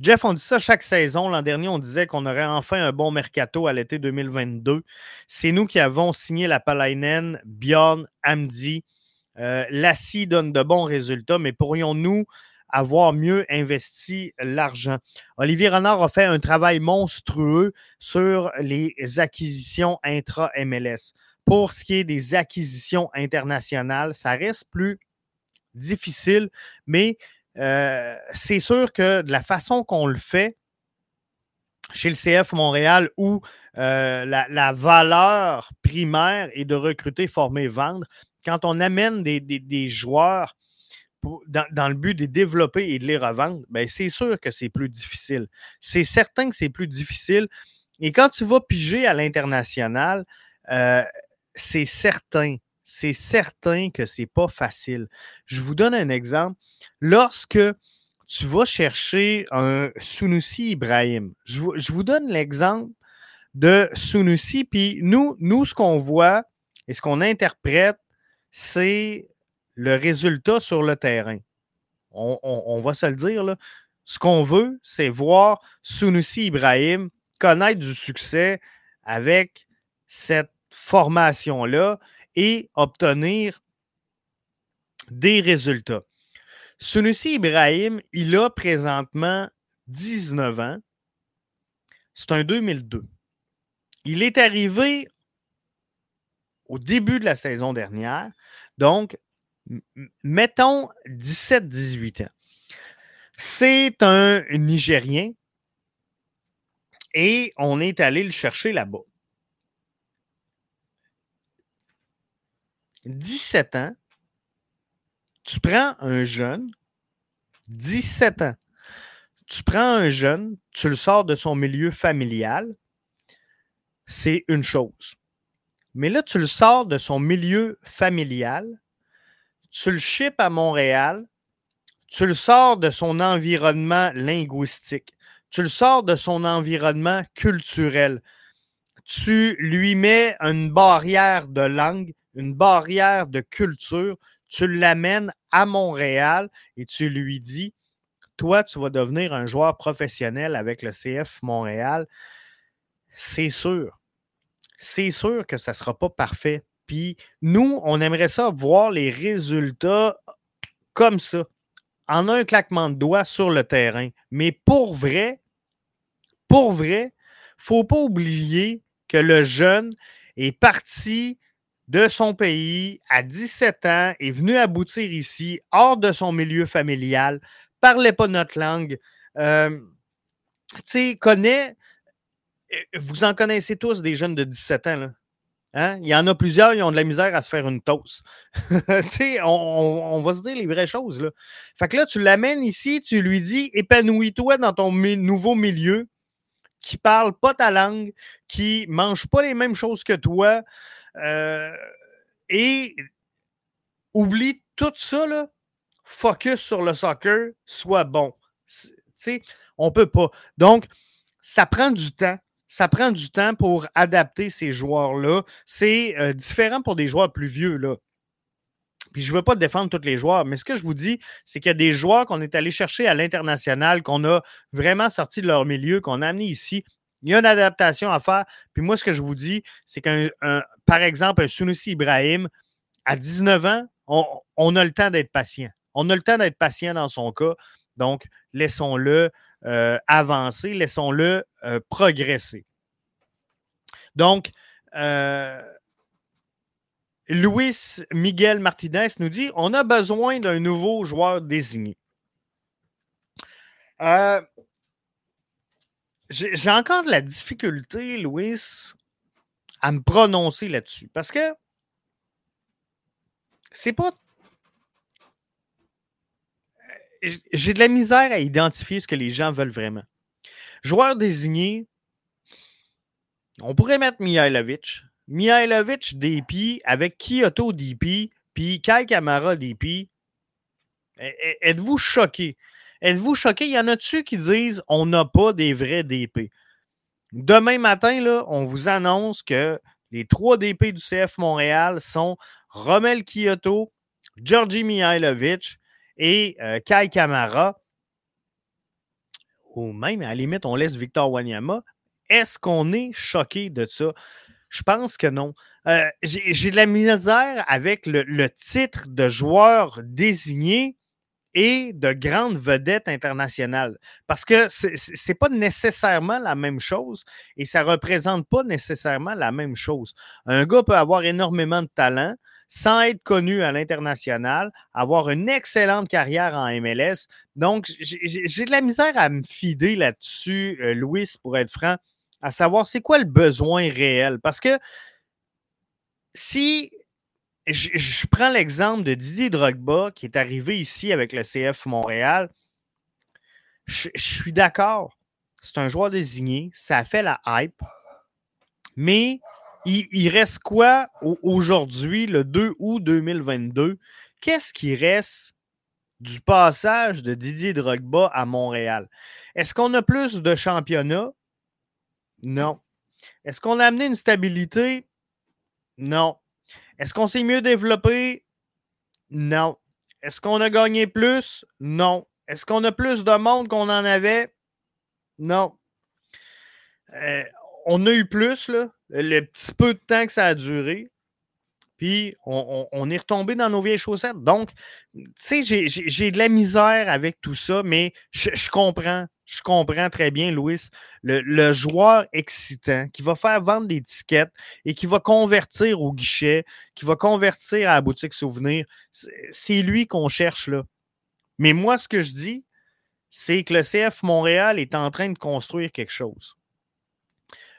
Jeff, on dit ça chaque saison. L'an dernier, on disait qu'on aurait enfin un bon mercato à l'été 2022. C'est nous qui avons signé la Palainen, Bjorn, Amdi. Euh, donne de bons résultats, mais pourrions-nous avoir mieux investi l'argent. Olivier Renard a fait un travail monstrueux sur les acquisitions intra-MLS. Pour ce qui est des acquisitions internationales, ça reste plus difficile, mais euh, c'est sûr que de la façon qu'on le fait chez le CF Montréal, où euh, la, valeur primaire est de recruter, former, vendre, quand on amène des joueurs dans, le but de les développer et de les revendre, ben c'est sûr que c'est plus difficile. C'est certain que c'est plus difficile. Et quand tu vas piger à l'international, euh, c'est certain, c'est certain que c'est pas facile. Je vous donne un exemple. Lorsque tu vas chercher un Sunusi Ibrahim, je vous, je vous donne l'exemple de Sunusi, puis nous, nous, ce qu'on voit et ce qu'on interprète, c'est le résultat sur le terrain. On, va se le dire, ce qu'on veut, c'est voir Sunusi Ibrahim connaître du succès avec cette formation-là et obtenir des résultats. Sunusi Ibrahim, il a présentement 19 ans. C'est un 2002. Il est arrivé au début de la saison dernière. Donc, mettons 17-18 ans. C'est un Nigérien et on est allé le chercher là-bas. 17 ans, tu prends un jeune, 17 ans, tu prends un jeune, tu le sors de son milieu familial, c'est une chose. Mais là, tu le sors de son milieu familial, tu le ships à Montréal, tu le sors de son environnement linguistique, tu le sors de son environnement culturel, tu lui mets une barrière de langue, une barrière de culture, tu l'amènes à Montréal et tu lui dis, toi, tu vas devenir un joueur professionnel avec le CF Montréal. C'est sûr. C'est sûr que ça ne sera pas parfait. Puis nous, on aimerait ça voir les résultats comme ça, en un claquement de doigts sur le terrain. Mais pour vrai, pour vrai, faut pas oublier que le jeune est parti de son pays à 17 ans, est venu aboutir ici, hors de son milieu familial, parlait pas notre langue, euh, tu sais, connaît, euh, vous en connaissez tous des jeunes de 17 ans, là. Hein? Il y en a plusieurs, ils ont de la misère à se faire une toast. on, on, va se dire les vraies choses. Là. Fait que là, tu l'amènes ici, tu lui dis épanouis-toi dans ton nouveau milieu, qui parle pas ta langue, qui mange pas les mêmes choses que toi, euh, et oublie tout ça, là, focus sur le soccer, sois bon. sais, on peut pas. Donc, ça prend du temps ça prend du temps pour adapter ces joueurs-là. C'est euh, différent pour des joueurs plus vieux. Là. Puis je ne veux pas défendre tous les joueurs, mais ce que je vous dis, c'est qu'il y a des joueurs qu'on est allé chercher à l'international, qu'on a vraiment sorti de leur milieu, qu'on a amené ici. Il y a une adaptation à faire. Puis moi, ce que je vous dis, c'est qu'un, par exemple, un Sunusi Ibrahim, à 19 ans, on, a le temps d'être patient. On a le temps d'être patient dans son cas. Donc, laissons-le euh, avancer, laissons-le euh, progresser. Donc, euh, Luis Miguel Martinez nous dit on a besoin d'un nouveau joueur désigné. J'ai encore de la difficulté, Louis, à me prononcer là-dessus. Parce que c'est pas. Euh, j'ai de la misère à identifier ce que les gens veulent vraiment. Joueur désigné, on pourrait mettre Mihailovic. Mihailovic DP avec Kyoto DP, puis Kai Kamara DP. Êtes-vous choqué? Êtes-vous choqué? Il y en a-tu qui disent on n'a pas des vrais DP? Demain matin, on vous annonce que les trois DP du CF Montréal sont Romel Kyoto, Georgi Mihailovic et euh, Kai Kamara. Ou même, à la limite, on laisse Victor Wanyama. Est-ce qu'on est choqué de ça? Je pense que non. Euh, j'ai de la misère avec le, titre de joueur désigné et de grande vedette internationale. Parce que ce n'est pas nécessairement la même chose et ça ne représente pas nécessairement la même chose. Un gars peut avoir énormément de talent sans être connu à l'international, avoir une excellente carrière en MLS. Donc, j'ai de la misère à me fider là-dessus, euh, Louis, pour être franc à savoir c'est quoi le besoin réel? Parce que si je, prends l'exemple de Didier Drogba qui est arrivé ici avec le CF Montréal, je, suis d'accord. C'est un joueur désigné, ça a fait la hype. Mais il, reste quoi aujourd'hui, le 2 août 2022? Qu'est-ce qui reste du passage de Didier Drogba à Montréal? Est-ce qu'on a plus de championnats? Non. Est-ce qu'on a amené une stabilité? Non. Est-ce qu'on s'est mieux développé? Non. Est-ce qu'on a gagné plus? Non. Est-ce qu'on a plus de monde qu'on en avait? Non. Euh, on a eu plus, là, le petit peu de temps que ça a duré. Puis on, est retombé dans nos vieilles chaussettes. Donc, tu sais, j'ai de la misère avec tout ça, mais je comprends je comprends très bien, Louis, le, joueur excitant qui va faire vendre des tickets et qui va convertir au guichet, qui va convertir à la boutique souvenir. C'est lui qu'on cherche là. Mais moi, ce que je dis, c'est que le CF Montréal est en train de construire quelque chose.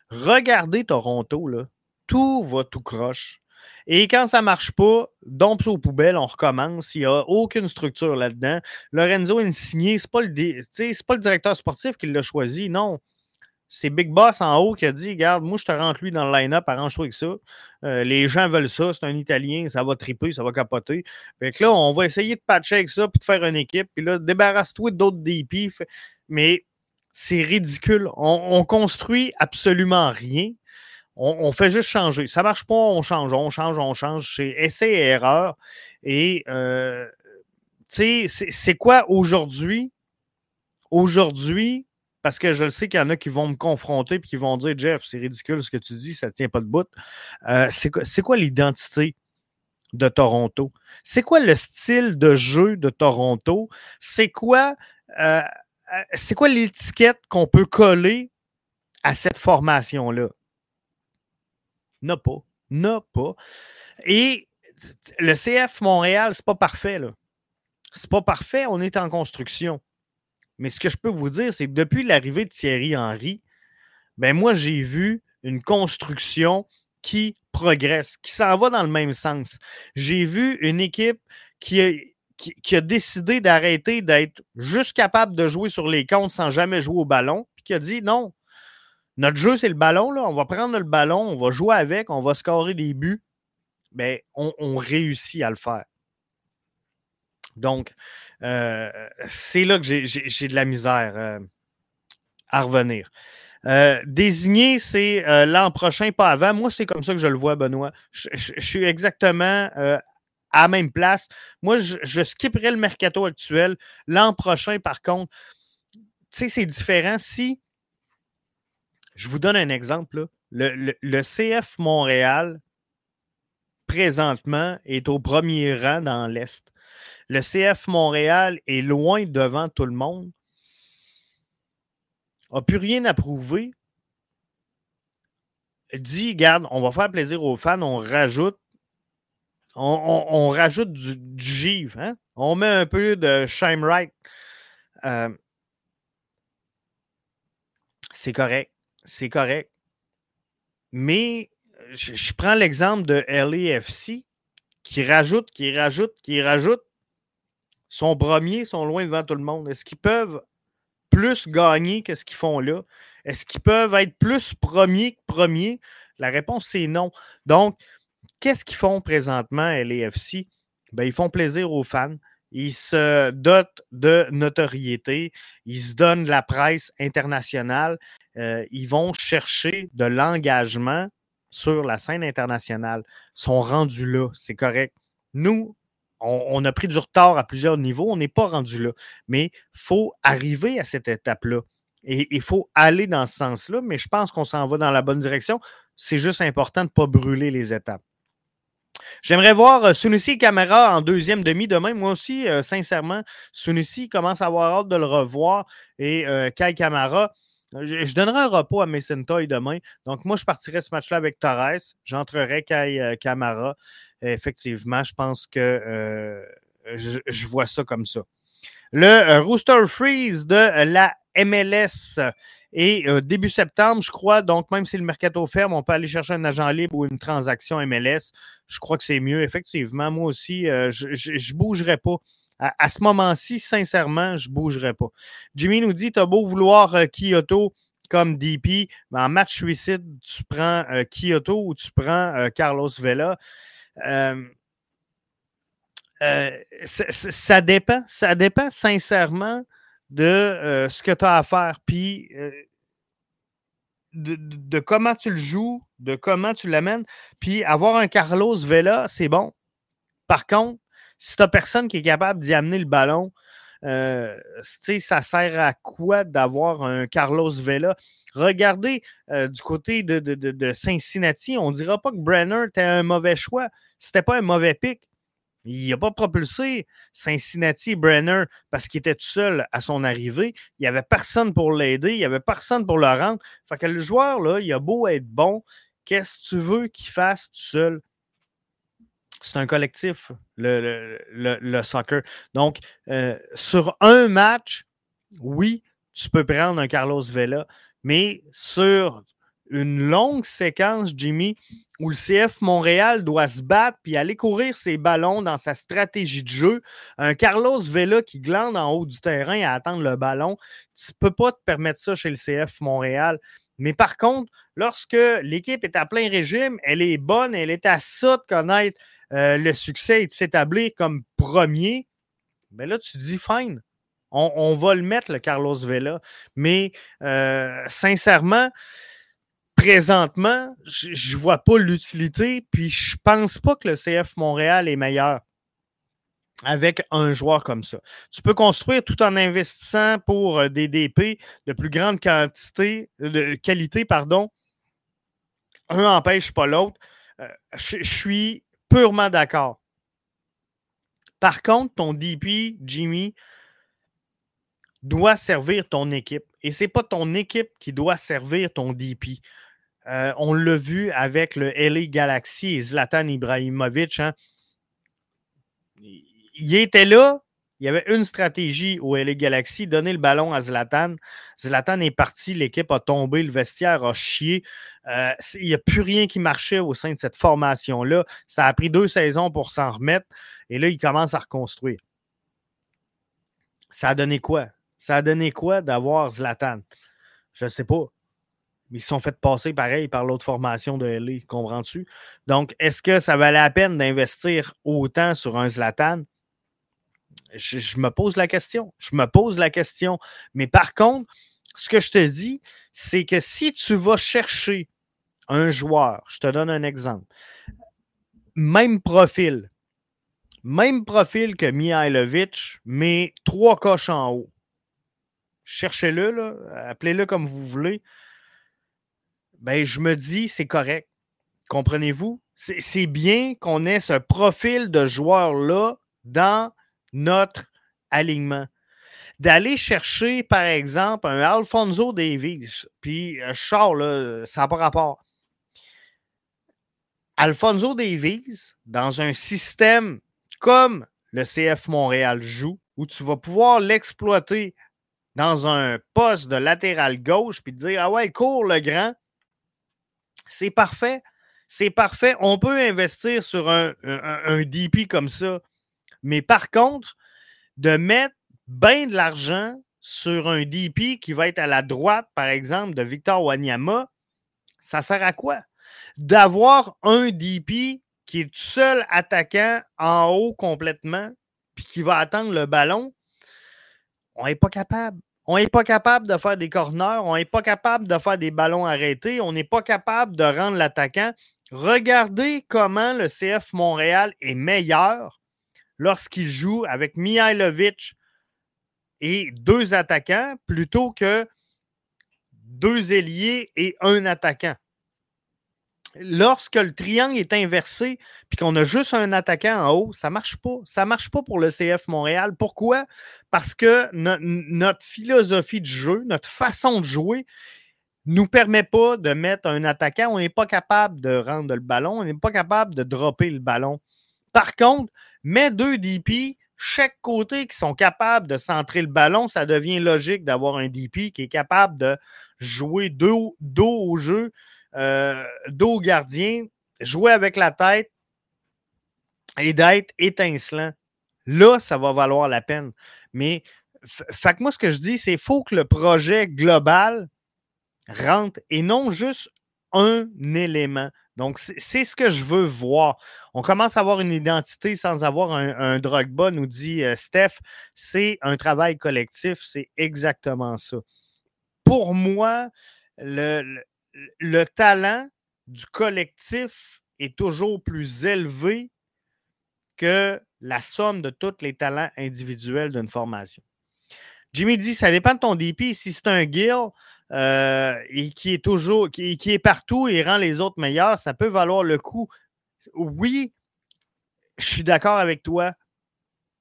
Regardez Toronto, là. Tout va tout croche. Et quand ça ne marche pas, dompe aux poubelles, on recommence. Il n'y a aucune structure là-dedans. Lorenzo Insigné, ce n'est pas, le, pas le directeur sportif qui l'a choisi, non. C'est Big Boss en haut qui a dit Regarde, moi, je te rentre lui dans le line-up, arrange-toi avec ça. Euh, les gens veulent ça, c'est un Italien, ça va triper, ça va capoter. Fait que là, on va essayer de patcher avec ça, puis de faire une équipe. Puis là, débarrasse-toi d'autres DP. Mais c'est ridicule. On, on construit absolument rien. On, fait juste changer. Ça marche pas, on change, on change, on change. C'est essai et erreur. Et, euh, c'est quoi aujourd'hui? Aujourd'hui, parce que je sais qu'il y en a qui vont me confronter et qui vont dire Jeff, c'est ridicule ce que tu dis, ça ne tient pas de bout. Euh, c'est quoi l'identité de Toronto? C'est quoi le style de jeu de Toronto? C'est quoi, euh, c'est quoi l'étiquette qu'on peut coller à cette formation-là? N'a pas. N'a pas. Et le CF Montréal, c'est pas parfait, là. C'est pas parfait, on est en construction. Mais ce que je peux vous dire, c'est que depuis l'arrivée de Thierry Henry, ben moi, j'ai vu une construction qui progresse, qui s'en va dans le même sens. J'ai vu une équipe qui a, qui a décidé d'arrêter d'être juste capable de jouer sur les comptes sans jamais jouer au ballon, puis qui a dit non, notre jeu, c'est le ballon. Là. On va prendre le ballon, on va jouer avec, on va scorer des buts. Mais ben, on, réussit à le faire. Donc, euh, c'est là que j'ai de la misère euh, à revenir. Euh, désigner, c'est l'an prochain, pas avant. Moi, c'est comme ça que je le vois, Benoît. Je, suis exactement à la même place. Moi, je, je skipperais le mercato actuel. L'an prochain, par contre, tu sais, c'est différent. Si, je vous donne un exemple, Le, CF Montréal, présentement, est au premier rang dans l'Est. Le CF Montréal est loin devant tout le monde. N'a plus rien à prouver. Dit, regarde, on va faire plaisir aux fans, on rajoute on, rajoute du, du hein? On met un peu de Shime Euh, c'est correct. C'est correct. Mais je, prends l'exemple de LAFC qui rajoute, qui rajoute, qui rajoute. Son premier sont loin devant tout le monde. Est-ce qu'ils peuvent plus gagner que ce qu'ils font là? Est-ce qu'ils peuvent être plus premiers que premiers? La réponse, c'est non. Donc, Qu'est-ce qu'ils font présentement, LAFC? Ben, ils font plaisir aux fans. Ils se dotent de notoriété. Ils se donnent la presse internationale. Euh, ils vont chercher de l'engagement sur la scène internationale. Ils sont rendus là. C'est correct. Nous, on, a pris du retard à plusieurs niveaux. On n'est pas rendu là. Mais il faut arriver à cette étape-là. Et il faut aller dans ce sens-là. Mais je pense qu'on s'en va dans la bonne direction. C'est juste important de ne pas brûler les étapes. J'aimerais voir euh, Sunusi Camara en deuxième demi demain. Moi aussi, euh, sincèrement, Sunusi commence à avoir hâte de le revoir. Et euh, Kai Camara, je, donnerai un repos à Mason Toy demain. Donc, moi, je partirai ce match-là avec Torres. J'entrerai Kai Camara. Effectivement, je pense que je, vois ça comme ça. Le Rooster Freeze de la MLS et début septembre, je crois, donc même si le mercato ferme, on peut aller chercher un agent libre ou une transaction MLS. Je crois que c'est mieux. Effectivement, moi aussi, je ne bougerai pas. À, ce moment-ci, sincèrement, je ne bougerai pas. Jimmy nous dit Tu as beau vouloir Kyoto comme DP, mais en match suicide, tu prends Kyoto ou tu prends Carlos Vela. ça, dépend. Ça dépend sincèrement de euh, ce que tu as à faire, puis euh, de, comment tu le joues, de comment tu l'amènes. Puis avoir un Carlos Vela, c'est bon. Par contre, si tu n'as personne qui est capable d'y amener le ballon, euh, ça sert à quoi d'avoir un Carlos Vela? Regardez du côté de, de, Cincinnati, on ne dira pas que Brenner était un mauvais choix. C'était pas un mauvais pic. Il n'a pas propulsé Cincinnati Brenner parce qu'il était tout seul à son arrivée. Il n'y avait personne pour l'aider, il n'y avait personne pour le rendre. Fait que le joueur, il a beau être bon, qu'est-ce que tu veux qu'il fasse tout seul? C'est un collectif, le, soccer. Donc, euh, sur un match, oui, tu peux prendre un Carlos Vela, mais sur une longue séquence, Jimmy, où le CF Montréal doit se battre puis aller courir ses ballons dans sa stratégie de jeu. Un Carlos Vela qui glande en haut du terrain à attendre le ballon, tu ne peux pas te permettre ça chez le CF Montréal. Mais par contre, lorsque l'équipe est à plein régime, elle est bonne, elle est à ça de connaître euh, le succès et de s'établir comme premier, bien là, tu te dis fine. On, va le mettre, le Carlos Vela. Mais euh, sincèrement, présentement, je ne vois pas l'utilité, puis je pense pas que le CF Montréal est meilleur avec un joueur comme ça. Tu peux construire tout en investissant pour euh, des DP de plus grande quantité, de qualité, pardon. Un n'empêche pas l'autre. Euh, je, suis purement d'accord. Par contre, ton DP, Jimmy, doit servir ton équipe. Et ce n'est pas ton équipe qui doit servir ton DP. Euh, on l'a vu avec le LA Galaxy et Zlatan Ibrahimovic. Hein. Il était là. Il y avait une stratégie au LA Galaxy, donner le ballon à Zlatan. Zlatan est parti, l'équipe a tombé, le vestiaire a chié. Euh, il n'y a plus rien qui marchait au sein de cette formation-là. Ça a pris deux saisons pour s'en remettre. Et là, il commence à reconstruire. Ça a donné quoi? Ça a donné quoi d'avoir Zlatan? Je ne sais pas ils se sont fait passer pareil par l'autre formation de LA, comprends-tu? Donc, est-ce que ça valait la peine d'investir autant sur un Zlatan? Je, me pose la question. Je me pose la question. Mais par contre, ce que je te dis, c'est que si tu vas chercher un joueur, je te donne un exemple, même profil, même profil que Mihailovic, mais trois coches en haut. Cherchez-le, appelez-le comme vous voulez. Ben, je me dis, c'est correct. Comprenez-vous? C'est bien qu'on ait ce profil de joueur-là dans notre alignement. D'aller chercher, par exemple, un Alfonso Davies, puis euh, Charles, là, ça n'a pas rapport. Alfonso Davies, dans un système comme le CF Montréal joue, où tu vas pouvoir l'exploiter dans un poste de latéral gauche, puis te dire Ah ouais, cours le grand, c'est parfait. C'est parfait. On peut investir sur un, DP comme ça. Mais par contre, de mettre bien de l'argent sur un DP qui va être à la droite, par exemple, de Victor Wanyama, ça sert à quoi? D'avoir un DP qui est seul attaquant en haut complètement, puis qui va attendre le ballon, on n'est pas capable. On n'est pas capable de faire des corners, on n'est pas capable de faire des ballons arrêtés, on n'est pas capable de rendre l'attaquant. Regardez comment le CF Montréal est meilleur lorsqu'il joue avec Mihailovic et deux attaquants plutôt que deux ailiers et un attaquant lorsque le triangle est inversé puis qu'on a juste un attaquant en haut, ça marche pas. Ça marche pas pour le CF Montréal. Pourquoi? Parce que notre philosophie de jeu, notre façon de jouer, nous permet pas de mettre un attaquant. On n'est pas capable de rendre le ballon. On n'est pas capable de dropper le ballon. Par contre, mets deux DP, chaque côté qui sont capables de centrer le ballon, ça devient logique d'avoir un DP qui est capable de jouer dos, au jeu, dos gardien, jouer avec la tête et d'être étincelant. Là, ça va valoir la peine. Mais, fait que moi, ce que je dis, c'est qu'il faut que le projet global rentre et non juste un élément. Donc, c'est ce que je veux voir. On commence à avoir une identité sans avoir un, un Drogba, nous dit euh, Steph. C'est un travail collectif, c'est exactement ça. Pour moi, le talent du collectif est toujours plus élevé que la somme de tous les talents individuels d'une formation. Jimmy dit ça dépend de ton DP. Si c'est un Gill euh, et qui est toujours qui, est partout et rend les autres meilleurs, ça peut valoir le coup. Oui, je suis d'accord avec toi.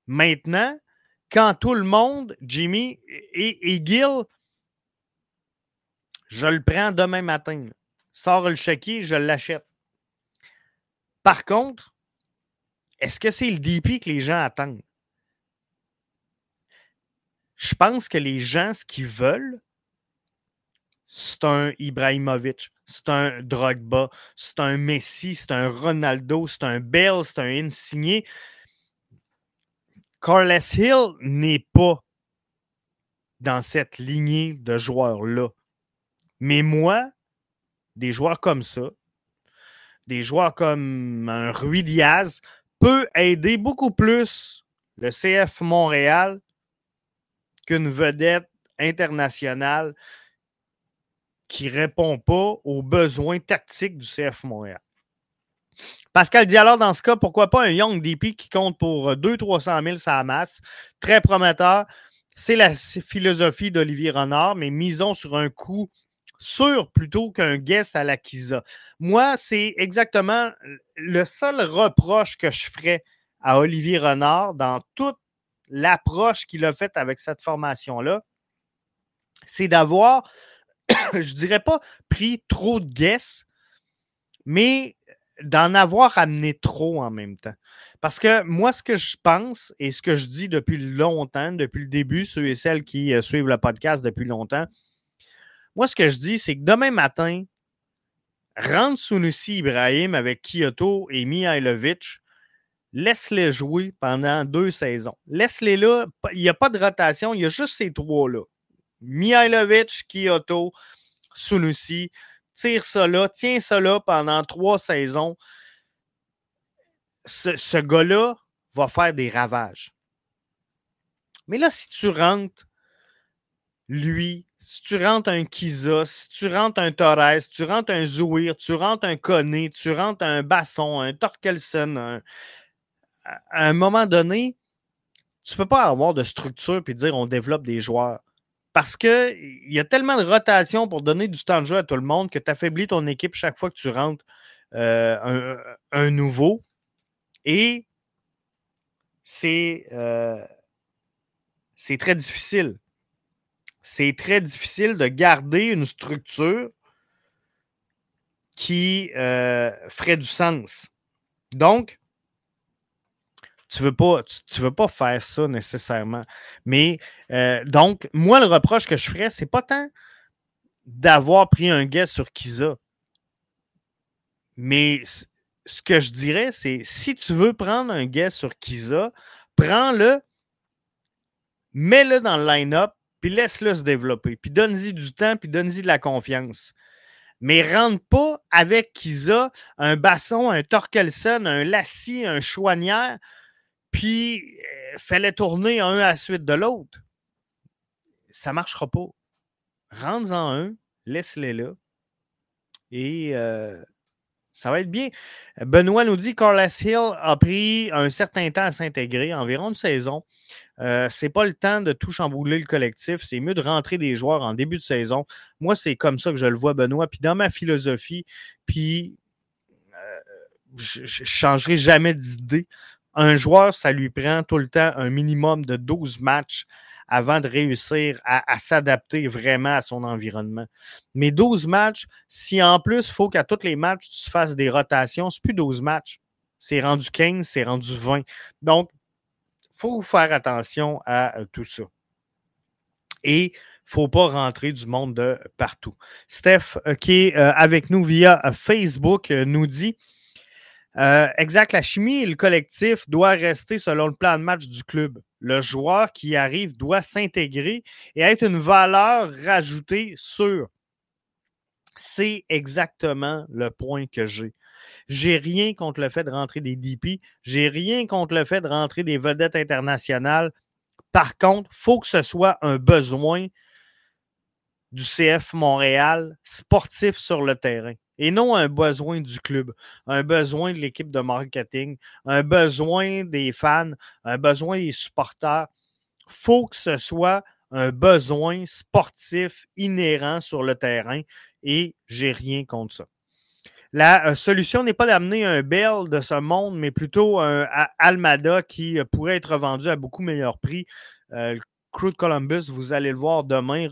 Maintenant, quand tout le monde, Jimmy et, et Gill je le prends demain matin. Sors le chéquier, je l'achète. Par contre, est-ce que c'est le DP que les gens attendent? Je pense que les gens, ce qu'ils veulent, c'est un Ibrahimovic, c'est un Drogba, c'est un Messi, c'est un Ronaldo, c'est un Bell, c'est un Insigné. Carles Hill n'est pas dans cette lignée de joueurs-là. Mais moi, des joueurs comme ça, des joueurs comme un Rui Diaz, peut aider beaucoup plus le CF Montréal qu'une vedette internationale qui ne répond pas aux besoins tactiques du CF Montréal. Pascal Diallo, dans ce cas, pourquoi pas un Young DP qui compte pour 200-300 000 sa masse? Très prometteur. C'est la philosophie d'Olivier Renard, mais misons sur un coup sûr plutôt qu'un guess à la Kisa. Moi, c'est exactement le seul reproche que je ferais à Olivier Renard dans toute l'approche qu'il a faite avec cette formation-là, c'est d'avoir, je dirais pas pris trop de guess, mais d'en avoir amené trop en même temps. Parce que moi, ce que je pense et ce que je dis depuis longtemps, depuis le début, ceux et celles qui euh, suivent le podcast depuis longtemps, moi, ce que je dis, c'est que demain matin, rentre Sunusi Ibrahim avec Kyoto et Mihailovic, laisse-les jouer pendant deux saisons. Laisse-les là. Il n'y a pas de rotation, il y a juste ces trois-là. Mihailovic, Kyoto, Sunusi. Tire ça là, tiens ça là pendant trois saisons. Ce, ce gars-là va faire des ravages. Mais là, si tu rentres lui, si tu rentres un Kiza, si tu rentres un Torres, si tu rentres un Zouir, tu rentres un Koné, tu rentres un Basson, un Torkelson, à un moment donné, tu ne peux pas avoir de structure et dire on développe des joueurs. Parce qu'il y a tellement de rotation pour donner du temps de jeu à tout le monde que tu affaiblis ton équipe chaque fois que tu rentres euh, un, nouveau. Et c'est euh, c'est très difficile. C'est très difficile de garder une structure qui euh, ferait du sens. Donc, tu ne veux, pas, tu, veux pas faire ça nécessairement. Mais euh, donc, moi, le reproche que je ferais, c'est pas tant d'avoir pris un guest sur Kiza. Mais ce que je dirais, c'est si tu veux prendre un guest sur Kiza, prends-le, mets-le dans le line-up, puis laisse-le se développer. Puis donne-y du temps, puis donne-y de la confiance. Mais rentre pas avec Kiza un Basson, un Torkelson, un Lassie, un Chouanière puis euh, fallait tourner un à la suite de l'autre. Ça marchera pas. Rentre-en un, laisse-les là. Et euh, ça va être bien. Benoît nous dit Carlos Hill a pris un certain temps à s'intégrer, environ une saison. Euh, c'est pas le temps de tout chambouler le collectif. C'est mieux de rentrer des joueurs en début de saison. Moi, c'est comme ça que je le vois, Benoît. Puis dans ma philosophie, puis je ne changerai jamais d'idée. Un joueur, ça lui prend tout le temps un minimum de 12 matchs avant de réussir à, s'adapter vraiment à son environnement. Mais 12 matchs, si en plus, il faut qu'à tous les matchs, tu fasses des rotations, c'est plus 12 matchs. C'est rendu 15, c'est rendu 20. Donc, il faut faire attention à euh, tout ça. Et il ne faut pas rentrer du monde de partout. Steph, euh, qui est euh, avec nous via Facebook, nous dit exact, la chimie et le collectif doivent rester selon le plan de match du club. Le joueur qui arrive doit s'intégrer et être une valeur rajoutée sur. C'est exactement le point que j'ai. J'ai rien contre le fait de rentrer des DP. J'ai rien contre le fait de rentrer des vedettes internationales. Par contre, il faut que ce soit un besoin du CF Montréal sportif sur le terrain et non un besoin du club, un besoin de l'équipe de marketing, un besoin des fans, un besoin des supporters. Il faut que ce soit un besoin sportif inhérent sur le terrain et j'ai rien contre ça. La euh, solution n'est pas d'amener un Bell de ce monde, mais plutôt un Almada qui euh, pourrait être vendu à beaucoup meilleur prix. Euh, Crew de Columbus, vous allez le voir demain,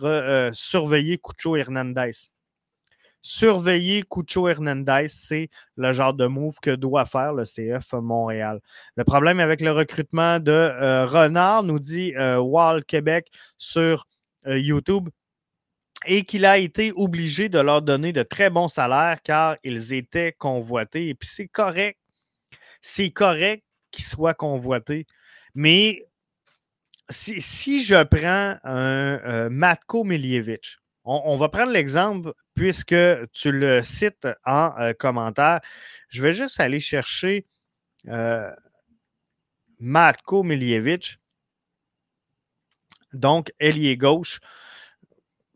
surveiller Cucho Hernandez surveiller Cucho Hernandez, c'est le genre de move que doit faire le CF Montréal. Le problème avec le recrutement de euh, Renard, nous dit euh, Wall Québec sur euh, YouTube, et qu'il a été obligé de leur donner de très bons salaires car ils étaient convoités. Et puis c'est correct. C'est correct qu'ils soient convoités. Mais si, je prends un Matko Miljevic, on, va prendre l'exemple, puisque tu le cites en euh, commentaire. Je vais juste aller chercher euh, Matko Miljevic, donc ailier gauche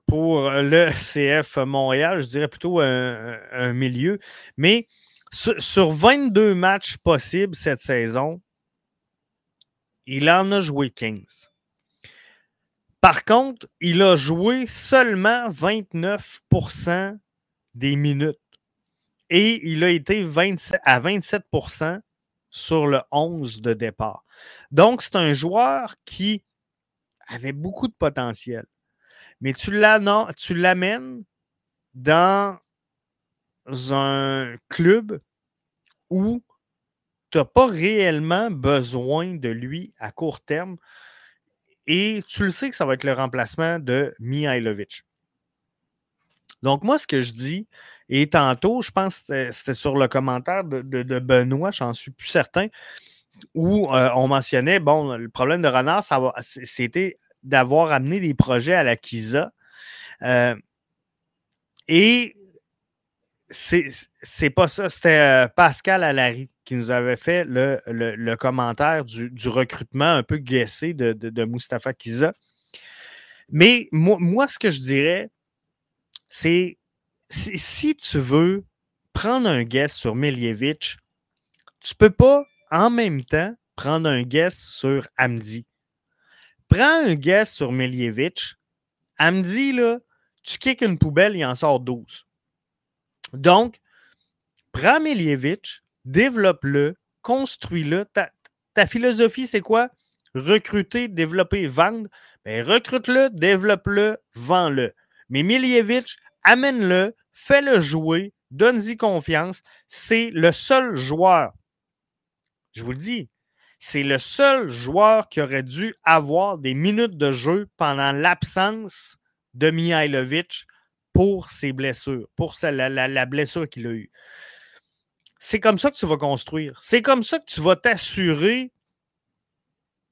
pour le CF Montréal, je dirais plutôt un, milieu. Mais sur, sur, 22 matchs possibles cette saison, il en a joué 15. Par contre, il a joué seulement 29% des minutes et il a été à 27% sur le 11 de départ. Donc, c'est un joueur qui avait beaucoup de potentiel. Mais tu l'amènes dans un club où tu n'as pas réellement besoin de lui à court terme et tu le sais que ça va être le remplacement de Mihailovic. Donc, moi, ce que je dis, et tantôt, je pense que c'était sur le commentaire de, Benoît, j'en suis plus certain, où euh, on mentionnait, bon, le problème de Renard, c'était d'avoir amené des projets à la Kisa. Euh, et c'est pas ça, c'était euh, Pascal Allary qui nous avait fait le, commentaire du, recrutement un peu guessé de, de, Mustafa Kiza. Mais moi, ce que je dirais, c'est si tu veux prendre un guess sur Miljevic, tu ne peux pas en même temps prendre un guess sur Amdi. Prends un guess sur Milievich. Amdi, là, tu kicks une poubelle, il en sort 12. Donc, prends Milievich, développe-le, construis-le. Ta, ta, philosophie, c'est quoi? Recruter, développer, vendre. Bien, recrute-le, développe-le, vends-le. Mais Milievich, amène-le, fais-le jouer, donne-y confiance. C'est le seul joueur, je vous le dis, c'est le seul joueur qui aurait dû avoir des minutes de jeu pendant l'absence de Mihailovic pour ses blessures, pour la, la blessure qu'il a eue. C'est comme ça que tu vas construire. C'est comme ça que tu vas t'assurer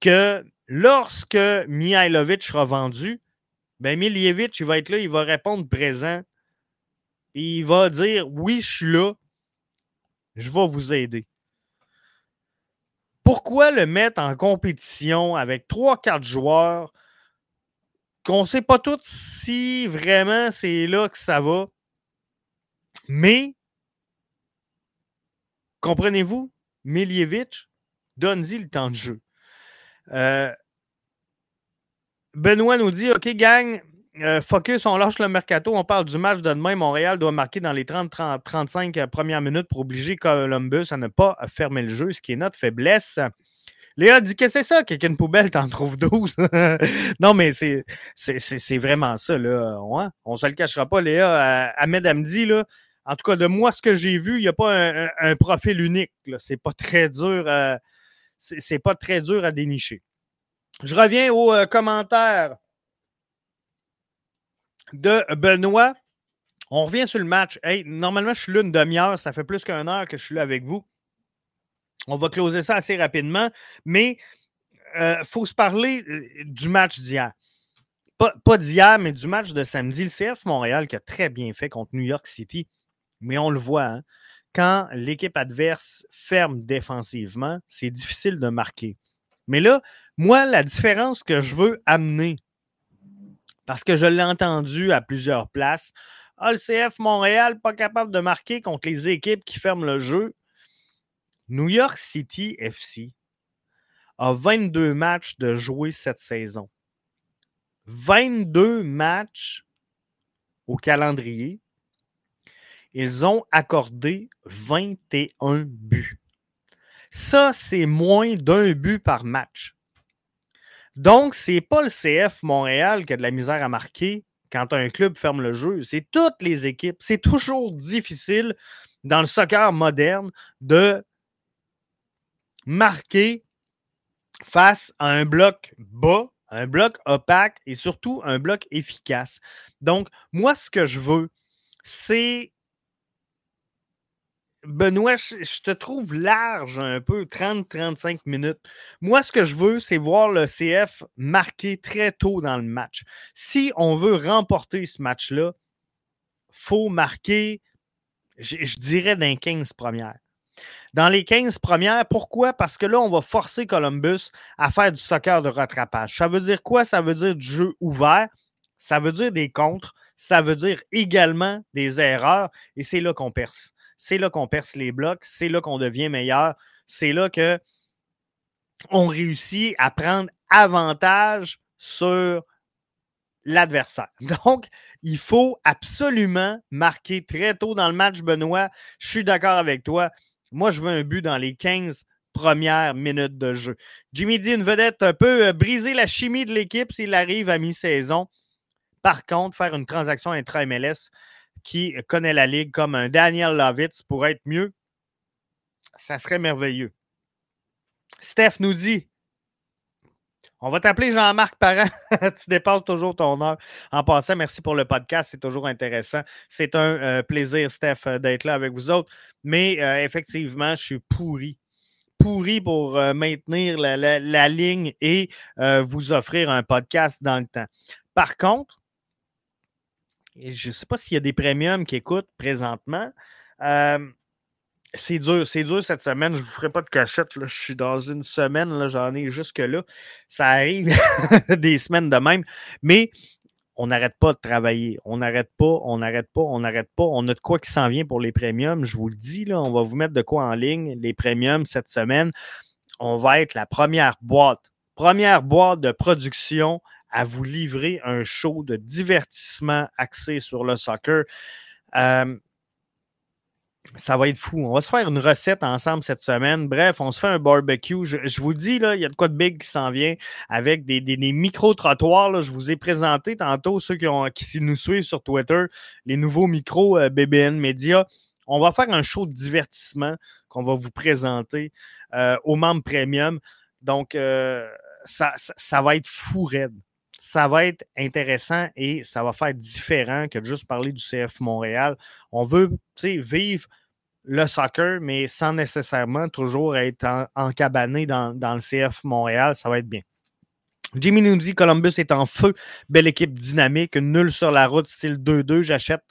que lorsque Mihailovic sera vendu, ben il va être là, il va répondre présent. il va dire Oui, je suis là, je vais vous aider. Pourquoi le mettre en compétition avec 3-4 joueurs qu'on ne sait pas tous si vraiment c'est là que ça va? Mais, comprenez-vous, Miljevic, donne-y le temps de jeu. Euh, Benoît nous dit OK, gang, euh, focus, on lâche le mercato. On parle du match de demain. Montréal doit marquer dans les 30-35 euh, premières minutes pour obliger Columbus à ne pas fermer le jeu, ce qui est notre faiblesse. Léa dit que c'est ça, qu'une poubelle, t'en trouves 12. non, mais c'est, vraiment ça, là. Ouais, on se le cachera pas, Léa. Ahmed Amdi, là, en tout cas, de moi, ce que j'ai vu, il n'y a pas un, profil unique. C'est pas pas très dur à dénicher. Je reviens aux euh, commentaires de Benoît. On revient sur le match. Normalement, je suis là une demi-heure. Ça fait plus qu'une heure que je suis là avec vous. On va closer ça assez rapidement. Mais il euh, faut se parler euh, du match d'hier. Pas, pas d'hier, mais du match de samedi. Le CF Montréal qui a très bien fait contre New York City. Mais on le voit, hein, quand l'équipe adverse ferme défensivement, c'est difficile de marquer. Mais là, moi, la différence que je veux amener, parce que je l'ai entendu à plusieurs places, ah, le CF Montréal pas capable de marquer contre les équipes qui ferment le jeu. New York City FC a 22 matchs de jouer cette saison. 22 matchs au calendrier. Ils ont accordé 21 buts. Ça, c'est moins d'un but par match. Donc, ce n'est pas le CF Montréal qui a de la misère à marquer quand un club ferme le jeu. C'est toutes les équipes. C'est toujours difficile dans le soccer moderne de marquer face à un bloc bas, un bloc opaque et surtout un bloc efficace. Donc, moi, ce que je veux, c'est Benoît, je, te trouve large un peu, 30-35 minutes. Moi, ce que je veux, c'est voir le CF marquer très tôt dans le match. Si on veut remporter ce match-là, faut marquer, je, je dirais, dans les 15 premières. Dans les 15 premières, pourquoi? Parce que là, on va forcer Columbus à faire du soccer de rattrapage. Ça veut dire quoi? Ça veut dire du jeu ouvert, ça veut dire des contres, ça veut dire également des erreurs, et c'est là qu'on perce c'est là qu'on perce les blocs, c'est là qu'on devient meilleur, c'est là que on réussit à prendre avantage sur l'adversaire. Donc, il faut absolument marquer très tôt dans le match, Benoît. Je suis d'accord avec toi. Moi, je veux un but dans les 15 premières minutes de jeu. Jimmy dit une vedette un peu euh, briser la chimie de l'équipe s'il arrive à mi-saison. Par contre, faire une transaction intra-MLS, qui connaît la Ligue comme un Daniel Lovitz pour être mieux, ça serait merveilleux. Steph nous dit on va t'appeler Jean-Marc Parent. tu dépasses toujours ton heure. En passant, merci pour le podcast. C'est toujours intéressant. C'est un euh, plaisir, Steph, euh, d'être là avec vous autres. Mais euh, effectivement, je suis pourri. Pourri pour maintenir la, ligne et vous offrir un podcast dans le temps. Par contre, je ne sais pas s'il y a des premiums qui écoutent présentement. Euh, c'est dur, c'est dur cette semaine. Je ne vous ferai pas de cachette. Je suis dans une semaine, j'en ai jusque-là. Ça arrive des semaines de même. Mais on n'arrête pas de travailler. On n'arrête pas, on n'arrête pas, on n'arrête pas. On a de quoi qui s'en vient pour les premiums. Je vous le dis, là, on va vous mettre de quoi en ligne, les premiums cette semaine. on va être la première boîte, première boîte de production à vous livrer un show de divertissement axé sur le soccer. Euh, ça va être fou. On va se faire une recette ensemble cette semaine. Bref, on se fait un barbecue. Je, vous dis, il y a de quoi de big qui s'en vient avec des, micro-trottoirs. Je vous ai présenté tantôt, ceux qui, nous suivent sur Twitter, les nouveaux micros euh, BBN Media. On va faire un show de divertissement qu'on va vous présenter euh, aux membres premium. Donc, ça, ça, va être fou raide ça va être intéressant et ça va faire différent que de juste parler du CF Montréal. On veut vivre le soccer, mais sans nécessairement toujours être encabané dans, dans le CF Montréal. Ça va être bien. Jimmy nous dit Columbus est en feu. Belle équipe dynamique. Nul sur la route, style 2-2. J'achète.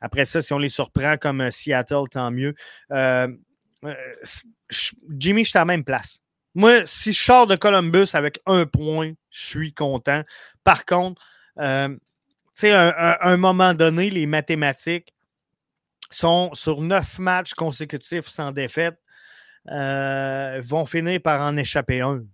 Après ça, si on les surprend comme euh, Seattle, tant mieux. Euh, euh, Jimmy, je suis à la même place. Moi, si je sors de Columbus avec un point, je suis content. Par contre, euh, à un, moment donné, les mathématiques sont sur neuf matchs consécutifs sans défaite, euh, vont finir par en échapper un.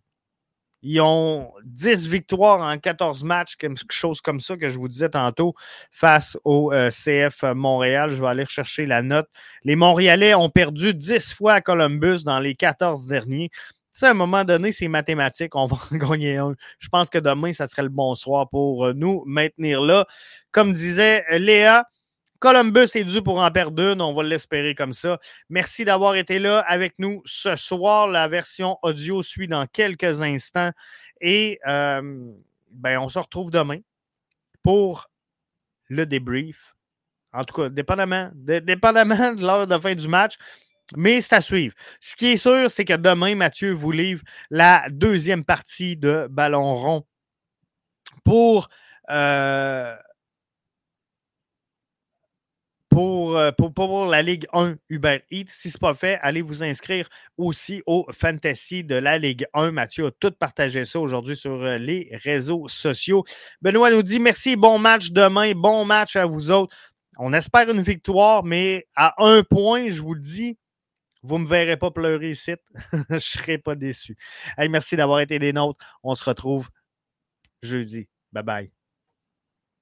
Ils ont 10 victoires en 14 matchs, quelque chose comme ça que je vous disais tantôt, face au euh, CF Montréal. Je vais aller rechercher la note. Les Montréalais ont perdu 10 fois à Columbus dans les 14 derniers sais, à un moment donné, c'est mathématique. On va en gagner un. Je pense que demain, ça serait le bon soir pour euh, nous maintenir là. Comme disait euh, Léa, Columbus est dû pour en perdre une. On va l'espérer comme ça. Merci d'avoir été là avec nous ce soir. La version audio suit dans quelques instants. Et euh, ben, on se retrouve demain pour le débrief. En tout cas, dépendamment, dépendamment de l'heure de fin du match. Mais c'est à suivre. Ce qui est sûr, c'est que demain, Mathieu vous livre la deuxième partie de Ballon rond pour, euh, euh, pour, pour, la Ligue 1 Uber Eats. Si ce n'est pas fait, allez vous inscrire aussi au Fantasy de la Ligue 1. Mathieu a tout partagé ça aujourd'hui sur euh, les réseaux sociaux. Benoît nous dit merci, bon match demain, bon match à vous autres. On espère une victoire, mais à un point, je vous le dis, vous ne me verrez pas pleurer ici. je ne serai pas déçu. merci d'avoir été des nôtres. On se retrouve jeudi. Bye bye.